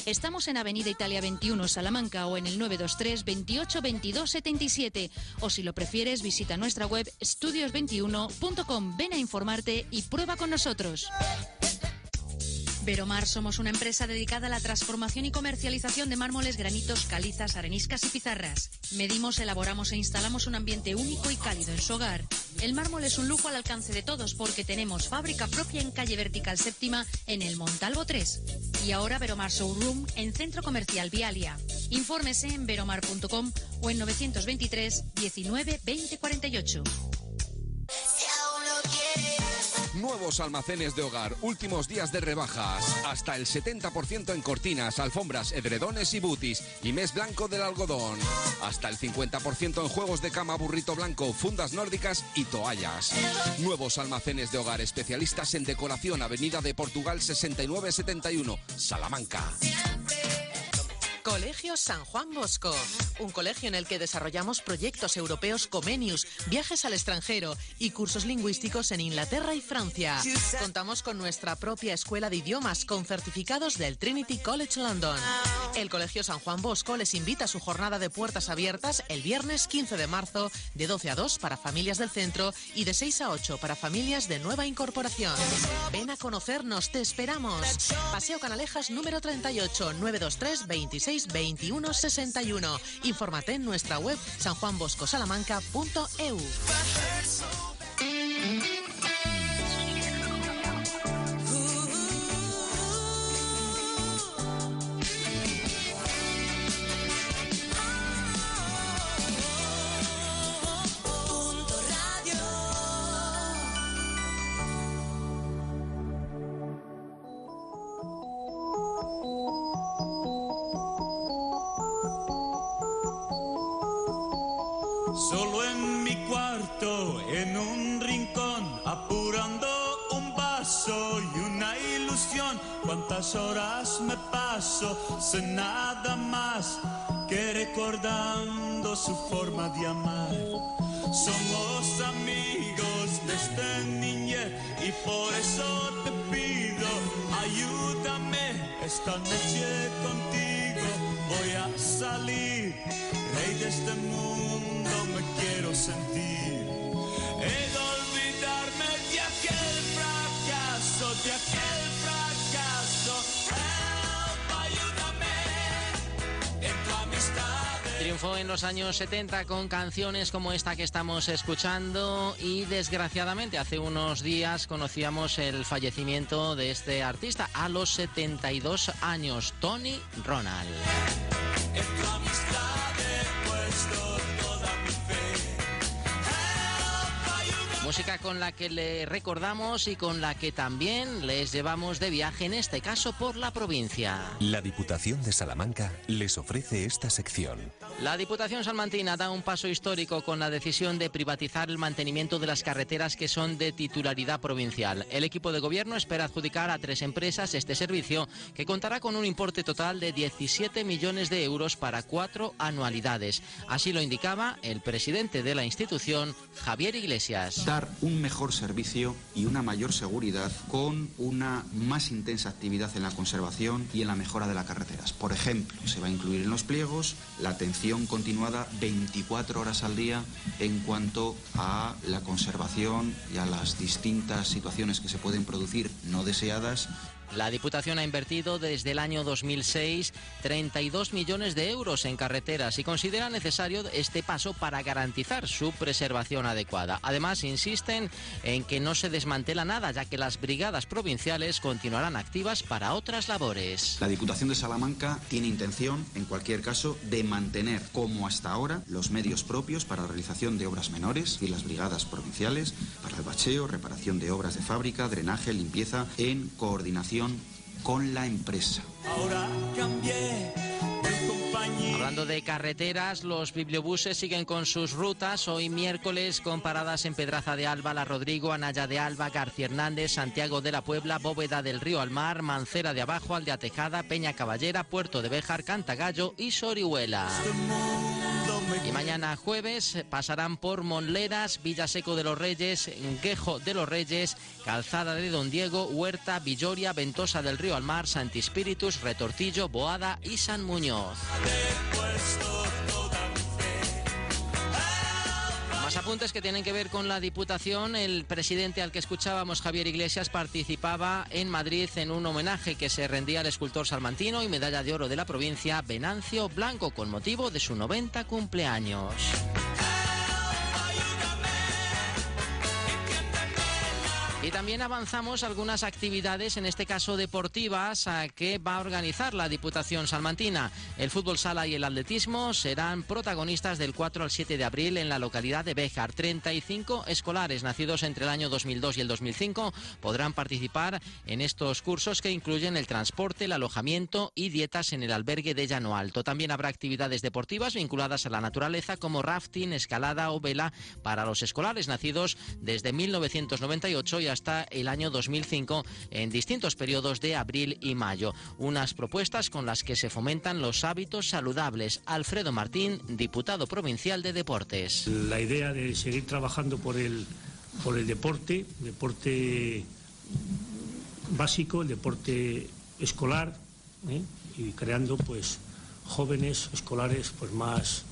S28: Estamos en Avenida Italia 21 Salamanca o en el 923 28 22 77 o si lo prefieres visita nuestra web estudios21.com. Ven a informarte y prueba con nosotros. Veromar somos una empresa dedicada a la transformación y comercialización de mármoles, granitos, calizas, areniscas y pizarras. Medimos, elaboramos e instalamos un ambiente único y cálido en su hogar. El mármol es un lujo al alcance de todos porque tenemos fábrica propia en calle Vertical Séptima en el Montalvo 3. Y ahora Veromar Showroom en Centro Comercial Vialia. Infórmese en veromar.com o en 923 19 20 48.
S36: Nuevos almacenes de hogar, últimos días de rebajas. Hasta el 70% en cortinas, alfombras, edredones y butis. Y mes blanco del algodón. Hasta el 50% en juegos de cama, burrito blanco, fundas nórdicas y toallas. Nuevos almacenes de hogar, especialistas en decoración, Avenida de Portugal 6971, Salamanca.
S26: Colegio San Juan Bosco, un colegio en el que desarrollamos proyectos europeos Comenius, viajes al extranjero y cursos lingüísticos en Inglaterra y Francia. Contamos con nuestra propia escuela de idiomas con certificados del Trinity College London. El Colegio San Juan Bosco les invita a su jornada de puertas abiertas el viernes 15 de marzo de 12 a 2 para familias del centro y de 6 a 8 para familias de nueva incorporación. Ven a conocernos, te esperamos. Paseo Canalejas número 38 923 26 21 61. Infórmate en nuestra web sanjuanboscosalamanca.eu.
S45: Horas me paso sin nada más que recordando su forma de amar. Somos amigos desde niñez y por eso te pido, ayúdame esta noche contigo. Voy a salir, rey de este mundo me quiero sentir. En
S2: los años 70 con canciones como esta que estamos escuchando y desgraciadamente hace unos días conocíamos el fallecimiento de este artista a los 72 años, Tony Ronald. Música con la que le recordamos y con la que también les llevamos de viaje, en este caso por la provincia.
S4: La Diputación de Salamanca les ofrece esta sección.
S2: La Diputación salmantina da un paso histórico con la decisión de privatizar el mantenimiento de las carreteras que son de titularidad provincial. El equipo de gobierno espera adjudicar a tres empresas este servicio que contará con un importe total de 17 millones de euros para cuatro anualidades. Así lo indicaba el presidente de la institución, Javier Iglesias.
S46: Dar un mejor servicio y una mayor seguridad con una más intensa actividad en la conservación y en la mejora de las carreteras. Por ejemplo, se va a incluir en los pliegos la atención continuada 24 horas al día en cuanto a la conservación y a las distintas situaciones que se pueden producir no deseadas
S2: la Diputación ha invertido desde el año 2006 32 millones de euros en carreteras y considera necesario este paso para garantizar su preservación adecuada. Además, insisten en que no se desmantela nada, ya que las brigadas provinciales continuarán activas para otras labores.
S46: La Diputación de Salamanca tiene intención, en cualquier caso, de mantener, como hasta ahora, los medios propios para la realización de obras menores y las brigadas provinciales para el bacheo, reparación de obras de fábrica, drenaje, limpieza, en coordinación con la empresa.
S45: Ahora cambié.
S2: Hablando de carreteras, los bibliobuses siguen con sus rutas. Hoy miércoles con paradas en Pedraza de Alba, La Rodrigo, Anaya de Alba, García Hernández, Santiago de la Puebla, Bóveda del Río Almar, Mancera de Abajo, Aldea Tejada, Peña Caballera, Puerto de Béjar, Cantagallo y Sorihuela. Y mañana jueves pasarán por Monleras, Villaseco de los Reyes, Guejo de los Reyes, Calzada de Don Diego, Huerta, Villoria, Ventosa del Río Almar, Santi Espíritus, Retortillo, Boada y San Muñoz. Más apuntes que tienen que ver con la Diputación. El presidente al que escuchábamos, Javier Iglesias, participaba en Madrid en un homenaje que se rendía al escultor salmantino y medalla de oro de la provincia, Venancio Blanco, con motivo de su 90 cumpleaños. Y también avanzamos algunas actividades, en este caso deportivas, que va a organizar la Diputación Salmantina. El fútbol sala y el atletismo serán protagonistas del 4 al 7 de abril en la localidad de Béjar. 35 escolares nacidos entre el año 2002 y el 2005 podrán participar en estos cursos que incluyen el transporte, el alojamiento y dietas en el albergue de Llano Alto. También habrá actividades deportivas vinculadas a la naturaleza como rafting, escalada o vela para los escolares nacidos desde 1998 y hasta el año 2005 en distintos periodos de abril y mayo. Unas propuestas con las que se fomentan los hábitos saludables. Alfredo Martín, diputado provincial de Deportes.
S47: La idea de seguir trabajando por el, por el deporte, deporte básico, el deporte escolar, ¿eh? y creando pues jóvenes escolares pues más,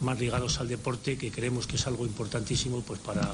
S47: más ligados al deporte, que creemos que es algo importantísimo pues para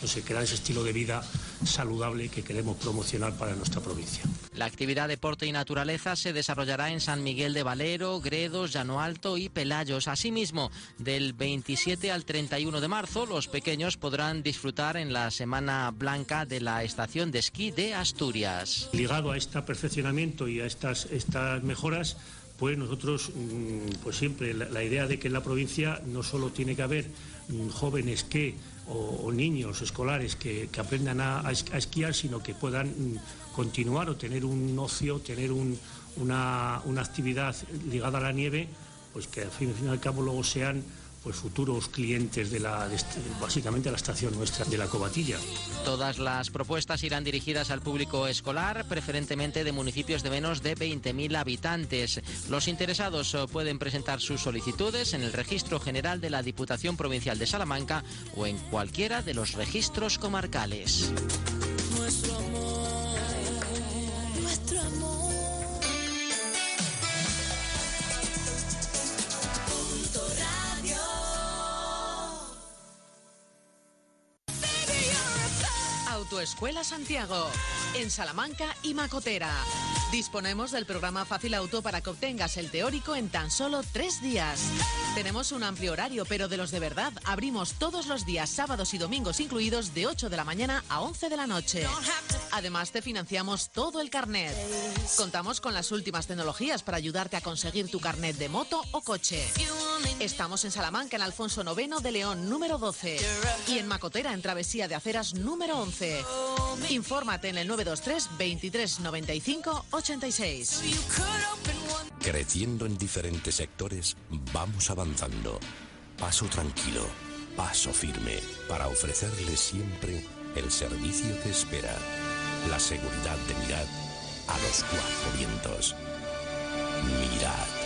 S47: no sé, crear ese estilo de vida saludable que queremos promocionar para nuestra provincia.
S2: La actividad Deporte y Naturaleza se desarrollará en San Miguel de Valero, Gredos, Llano Alto y Pelayos. Asimismo, del 27 al 31 de marzo, los pequeños podrán disfrutar en la Semana Blanca de la estación de esquí de Asturias.
S47: Ligado a este perfeccionamiento y a estas, estas mejoras, pues nosotros, mm, pues siempre la, la idea de que en la provincia no solo tiene que haber mm, jóvenes que o, niños escolares que, aprendan a, a es- a esquiar, sino que puedan mm, continuar o tener un ocio, tener un- una, una actividad ligada a la nieve, pues que al fin y al cabo luego sean pues futuros clientes de la, de este- básicamente la estación nuestra de la Cobatilla.
S2: Todas las propuestas irán dirigidas al público escolar, preferentemente de municipios de menos de 20.000 habitantes. Los interesados eh, pueden presentar sus solicitudes en el Registro General de la Diputación Provincial de Salamanca o en cualquiera de los registros comarcales.
S45: Nuestro amor, nuestro amor.
S26: Autoescuela Santiago, en Salamanca y Macotera. Disponemos del programa Fácil Auto para que obtengas el teórico en tan solo tres días. Tenemos un amplio horario, pero de los de verdad abrimos todos los días, sábados y domingos incluidos, de 8 de la mañana a 11 de la noche. Además, te financiamos todo el carnet. Contamos con las últimas tecnologías para ayudarte a conseguir tu carnet de moto o coche. Estamos en Salamanca, en Alfonso IX de León, número 12. Y en Macotera, en Travesía de Aceras, número 11. Infórmate en el 923 23 95 86.
S9: Creciendo en diferentes sectores, vamos avanzando. Paso tranquilo, paso firme, para ofrecerle siempre el servicio que espera. La seguridad de mirar a los cuatro vientos. Mirad.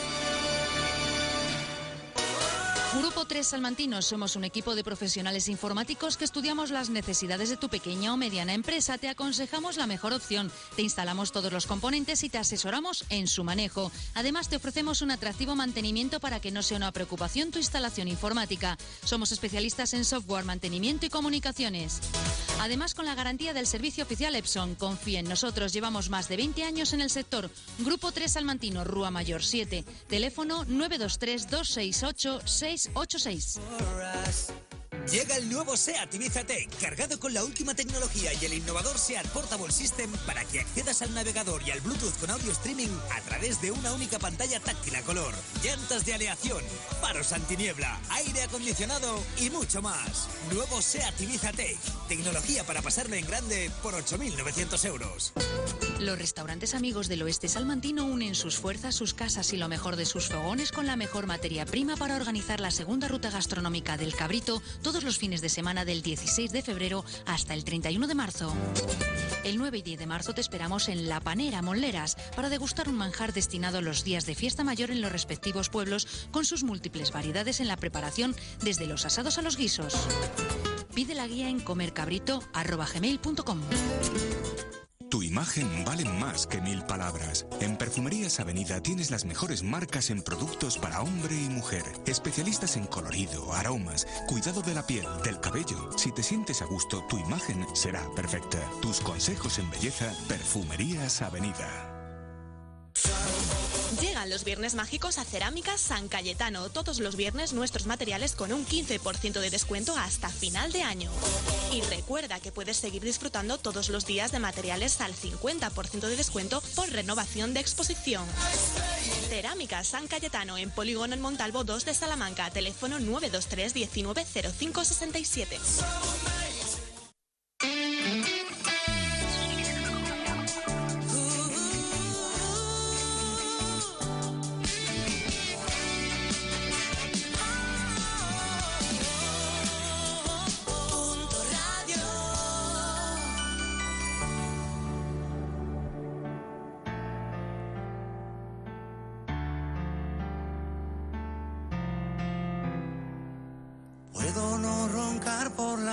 S28: Grupo 3 Salmantinos somos un equipo de profesionales informáticos que estudiamos las necesidades de tu pequeña o mediana empresa. Te aconsejamos la mejor opción. Te instalamos todos los componentes y te asesoramos en su manejo. Además, te ofrecemos un atractivo mantenimiento para que no sea una preocupación tu instalación informática. Somos especialistas en software, mantenimiento y comunicaciones. Además, con la garantía del servicio oficial Epson, confía en nosotros. Llevamos más de 20 años en el sector. Grupo 3 Salmantino, Rúa Mayor 7. Teléfono 923 268 686.
S25: Llega el nuevo SEAT Ibiza Tech, cargado con la última tecnología y el innovador SEAT Portable System para que accedas al navegador y al Bluetooth con audio streaming a través de una única pantalla táctil a color, llantas de aleación, faros antiniebla, aire acondicionado y mucho más. Nuevo SEAT Ibiza Tech, tecnología para pasarlo en grande por 8.900 euros.
S28: Los restaurantes amigos del oeste salmantino unen sus fuerzas, sus casas y lo mejor de sus fogones con la mejor materia prima para organizar la segunda ruta gastronómica del cabrito todos los fines de semana del 16 de febrero hasta el 31 de marzo. El 9 y 10 de marzo te esperamos en La Panera, Monleras, para degustar un manjar destinado a los días de fiesta mayor en los respectivos pueblos con sus múltiples variedades en la preparación desde los asados a los guisos. Pide la guía en comercabrito.gmail.com.
S48: Tu imagen vale más que mil palabras. En Perfumerías Avenida tienes las mejores marcas en productos para hombre y mujer. Especialistas en colorido, aromas, cuidado de la piel, del cabello. Si te sientes a gusto, tu imagen será perfecta. Tus consejos en belleza, Perfumerías Avenida.
S12: Llegan los viernes mágicos a Cerámicas San Cayetano. Todos los viernes nuestros materiales con un 15% de descuento hasta final de año. Y recuerda que puedes seguir disfrutando todos los días de materiales al 50% de descuento por renovación de exposición. Cerámicas San Cayetano en Polígono en Montalvo 2 de Salamanca. Teléfono 923 19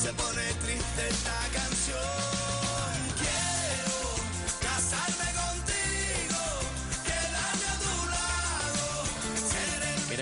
S16: Se pone triste esta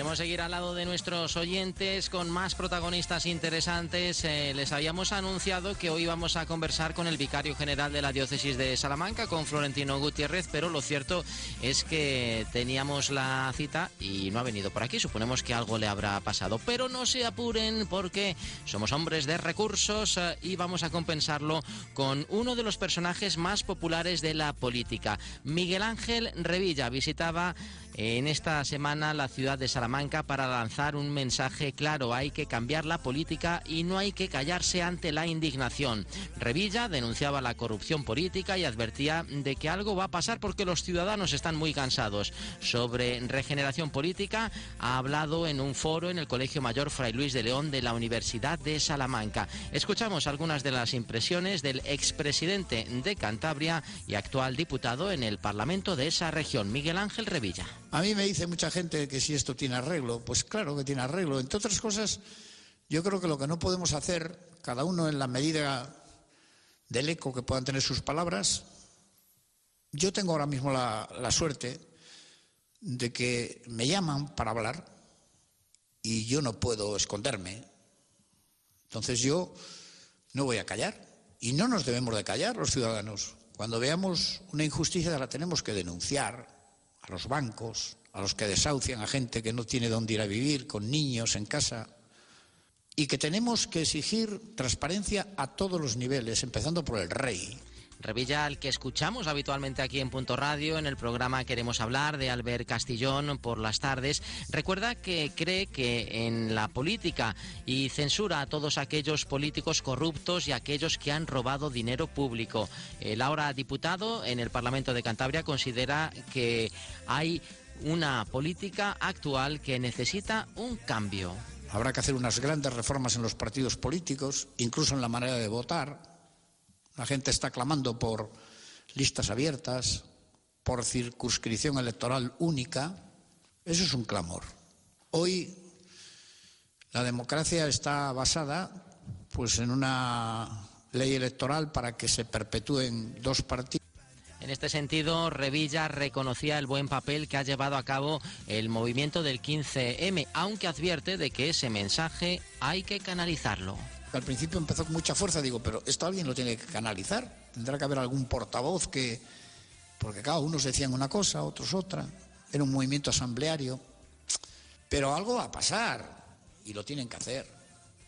S2: Queremos seguir al lado de nuestros oyentes con más protagonistas interesantes. Eh, les habíamos anunciado que hoy vamos a conversar con el vicario general de la diócesis de Salamanca, con Florentino Gutiérrez, pero lo cierto es que teníamos la cita y no ha venido por aquí. Suponemos que algo le habrá pasado, pero no se apuren porque somos hombres de recursos eh, y vamos a compensarlo con uno de los personajes más populares de la política. Miguel Ángel Revilla visitaba en esta semana la ciudad de Salamanca para lanzar un mensaje claro. Hay que cambiar la política y no hay que callarse ante la indignación. Revilla denunciaba la corrupción política y advertía de que algo va a pasar porque los ciudadanos están muy cansados. Sobre regeneración política ha hablado en un foro en el Colegio Mayor Fray Luis de León de la Universidad de Salamanca. Escuchamos algunas de las impresiones del expresidente de Cantabria y actual diputado en el Parlamento de esa región, Miguel Ángel Revilla.
S49: A mí me dice mucha gente que si esto tiene arreglo, pues claro que tiene arreglo. Entre otras cosas, yo creo que lo que no podemos hacer, cada uno en la medida del eco que puedan tener sus palabras, yo tengo ahora mismo la, suerte de que me llaman para hablar y yo no puedo esconderme. Entonces yo no voy a callar y no nos debemos de callar los ciudadanos. Cuando veamos una injusticia la tenemos que denunciar a los bancos, a los que desahucian a gente que no tiene dónde ir a vivir, con niños en casa, y que tenemos que exigir transparencia a todos los niveles, empezando por el rey,
S2: Revilla, al que escuchamos habitualmente aquí en Punto Radio, en el programa Queremos Hablar de Albert Castillón por las tardes, recuerda que cree que en la política y censura a todos aquellos políticos corruptos y aquellos que han robado dinero público. El ahora diputado en el Parlamento de Cantabria considera que hay una política actual que necesita un cambio.
S49: Habrá que hacer unas grandes reformas en los partidos políticos, incluso en la manera de votar, la gente está clamando por listas abiertas, por circunscripción electoral única. Eso es un clamor. Hoy la democracia está basada pues en una ley electoral para que se perpetúen dos partidos.
S2: En este sentido, Revilla reconocía el buen papel que ha llevado a cabo el movimiento del 15M, aunque advierte de que ese mensaje hay que canalizarlo.
S49: Al principio empezó con mucha fuerza, digo, pero esto alguien lo tiene que canalizar. Tendrá que haber algún portavoz que. Porque cada unos decían una cosa, otros otra. Era un movimiento asambleario. Pero algo va a pasar. Y lo tienen que hacer.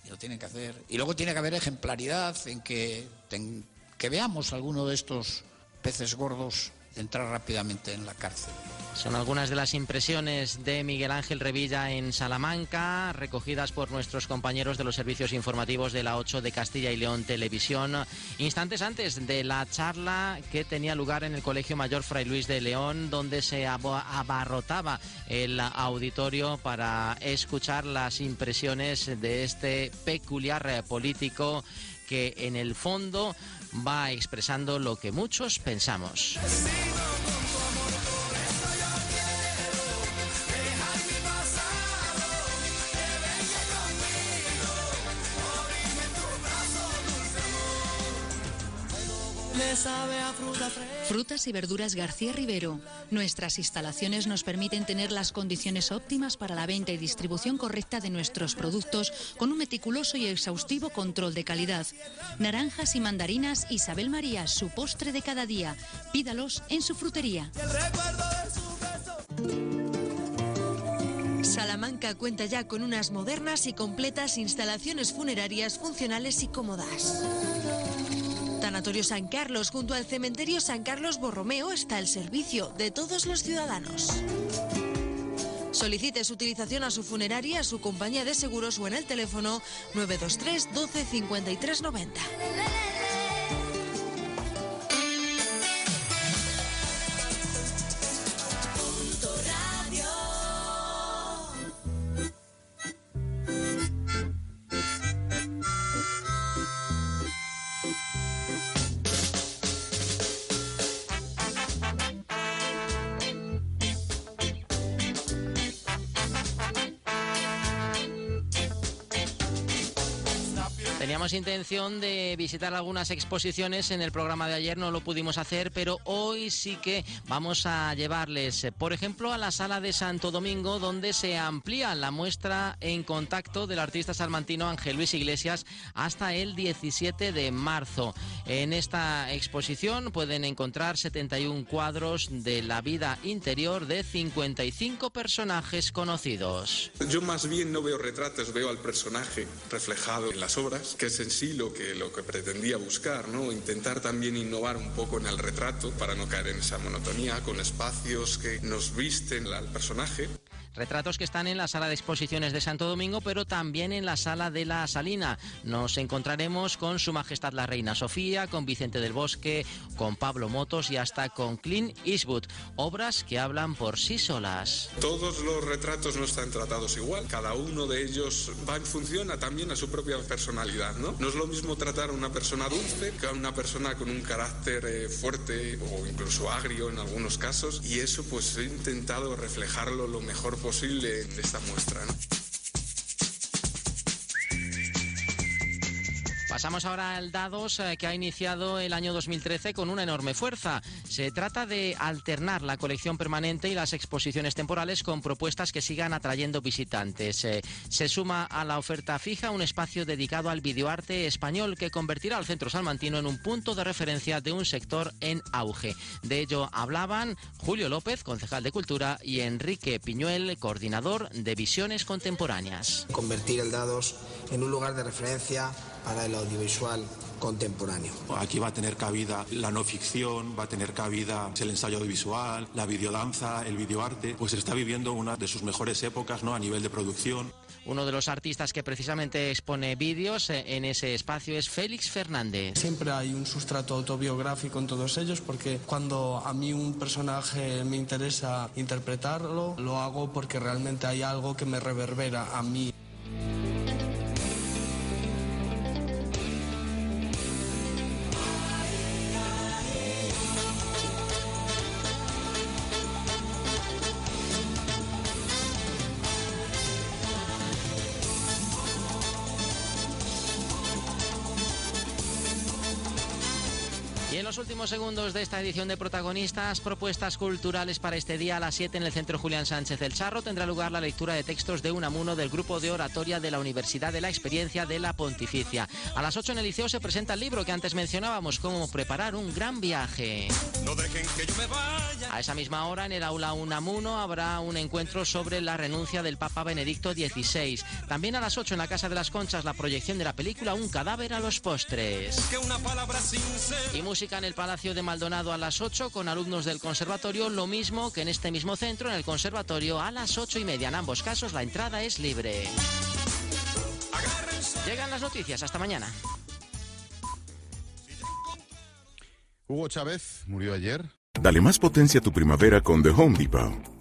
S49: Y lo tienen que hacer. Y luego tiene que haber ejemplaridad en que, en que veamos alguno de estos peces gordos entrar rápidamente en la cárcel.
S2: Son algunas de las impresiones de Miguel Ángel Revilla en Salamanca, recogidas por nuestros compañeros de los servicios informativos de la 8 de Castilla y León Televisión, instantes antes de la charla que tenía lugar en el Colegio Mayor Fray Luis de León, donde se abarrotaba el auditorio para escuchar las impresiones de este peculiar político que en el fondo va expresando lo que muchos pensamos.
S28: Frutas y verduras García Rivero. Nuestras instalaciones nos permiten tener las condiciones óptimas para la venta y distribución correcta de nuestros productos con un meticuloso y exhaustivo control de calidad. Naranjas y mandarinas Isabel María, su postre de cada día. Pídalos en su frutería. Salamanca cuenta ya con unas modernas y completas instalaciones funerarias funcionales y cómodas. Tanatorio San Carlos, junto al cementerio San Carlos Borromeo, está el servicio de todos los ciudadanos. Solicite su utilización a su funeraria, a su compañía de seguros o en el teléfono 923 12 53 90.
S2: Teníamos intención de visitar algunas exposiciones en el programa de ayer, no lo pudimos hacer, pero hoy sí que vamos a llevarles, por ejemplo, a la sala de Santo Domingo, donde se amplía la muestra en contacto del artista salmantino Ángel Luis Iglesias hasta el 17 de marzo. En esta exposición pueden encontrar 71 cuadros de la vida interior de 55 personajes conocidos.
S50: Yo más bien no veo retratos, veo al personaje reflejado en las obras
S51: que es sí lo que, lo que pretendía buscar, ¿no? Intentar también innovar un poco en el retrato para no caer en esa monotonía, con espacios que nos visten al personaje.
S2: Retratos que están en la sala de exposiciones de Santo Domingo, pero también en la sala de la Salina. Nos encontraremos con Su Majestad la Reina Sofía, con Vicente del Bosque, con Pablo Motos y hasta con Clint Eastwood. Obras que hablan por sí solas.
S51: Todos los retratos no están tratados igual. Cada uno de ellos va en función a, también a su propia personalidad, ¿no? No es lo mismo tratar a una persona dulce que a una persona con un carácter eh, fuerte o incluso agrio en algunos casos. Y eso pues he intentado reflejarlo lo mejor posible en esta muestra.
S2: Pasamos ahora al Dados, eh, que ha iniciado el año 2013 con una enorme fuerza. Se trata de alternar la colección permanente y las exposiciones temporales con propuestas que sigan atrayendo visitantes. Eh, se suma a la oferta fija un espacio dedicado al videoarte español que convertirá al Centro Salmantino en un punto de referencia de un sector en auge. De ello hablaban Julio López, concejal de Cultura, y Enrique Piñuel, coordinador de Visiones Contemporáneas.
S50: Convertir el Dados en un lugar de referencia para el audiovisual contemporáneo.
S52: Aquí va a tener cabida la no ficción, va a tener cabida el ensayo audiovisual, la videodanza, el videoarte, pues está viviendo una de sus mejores épocas ¿no? a nivel de producción.
S2: Uno de los artistas que precisamente expone vídeos eh, en ese espacio es Félix Fernández.
S53: Siempre hay un sustrato autobiográfico en todos ellos porque cuando a mí un personaje me interesa interpretarlo, lo hago porque realmente hay algo que me reverbera a mí.
S2: Segundos de esta edición de protagonistas, propuestas culturales para este día a las 7 en el Centro Julián Sánchez del Charro tendrá lugar la lectura de textos de Unamuno del grupo de oratoria de la Universidad de la Experiencia de la Pontificia. A las 8 en el Liceo se presenta el libro que antes mencionábamos, cómo preparar un gran viaje.
S41: No dejen que yo me vaya.
S2: A esa misma hora en el aula Unamuno habrá un encuentro sobre la renuncia del Papa Benedicto XVI. También a las 8 en la Casa de las Conchas la proyección de la película Un cadáver a los postres.
S41: Que una palabra sincera.
S2: Y música en el Palacio de Maldonado a las 8 con alumnos del conservatorio, lo mismo que en este mismo centro, en el conservatorio, a las 8 y media. En ambos casos la entrada es libre. Llegan las noticias, hasta mañana.
S54: Hugo Chávez murió ayer.
S55: Dale más potencia a tu primavera con The Home Depot.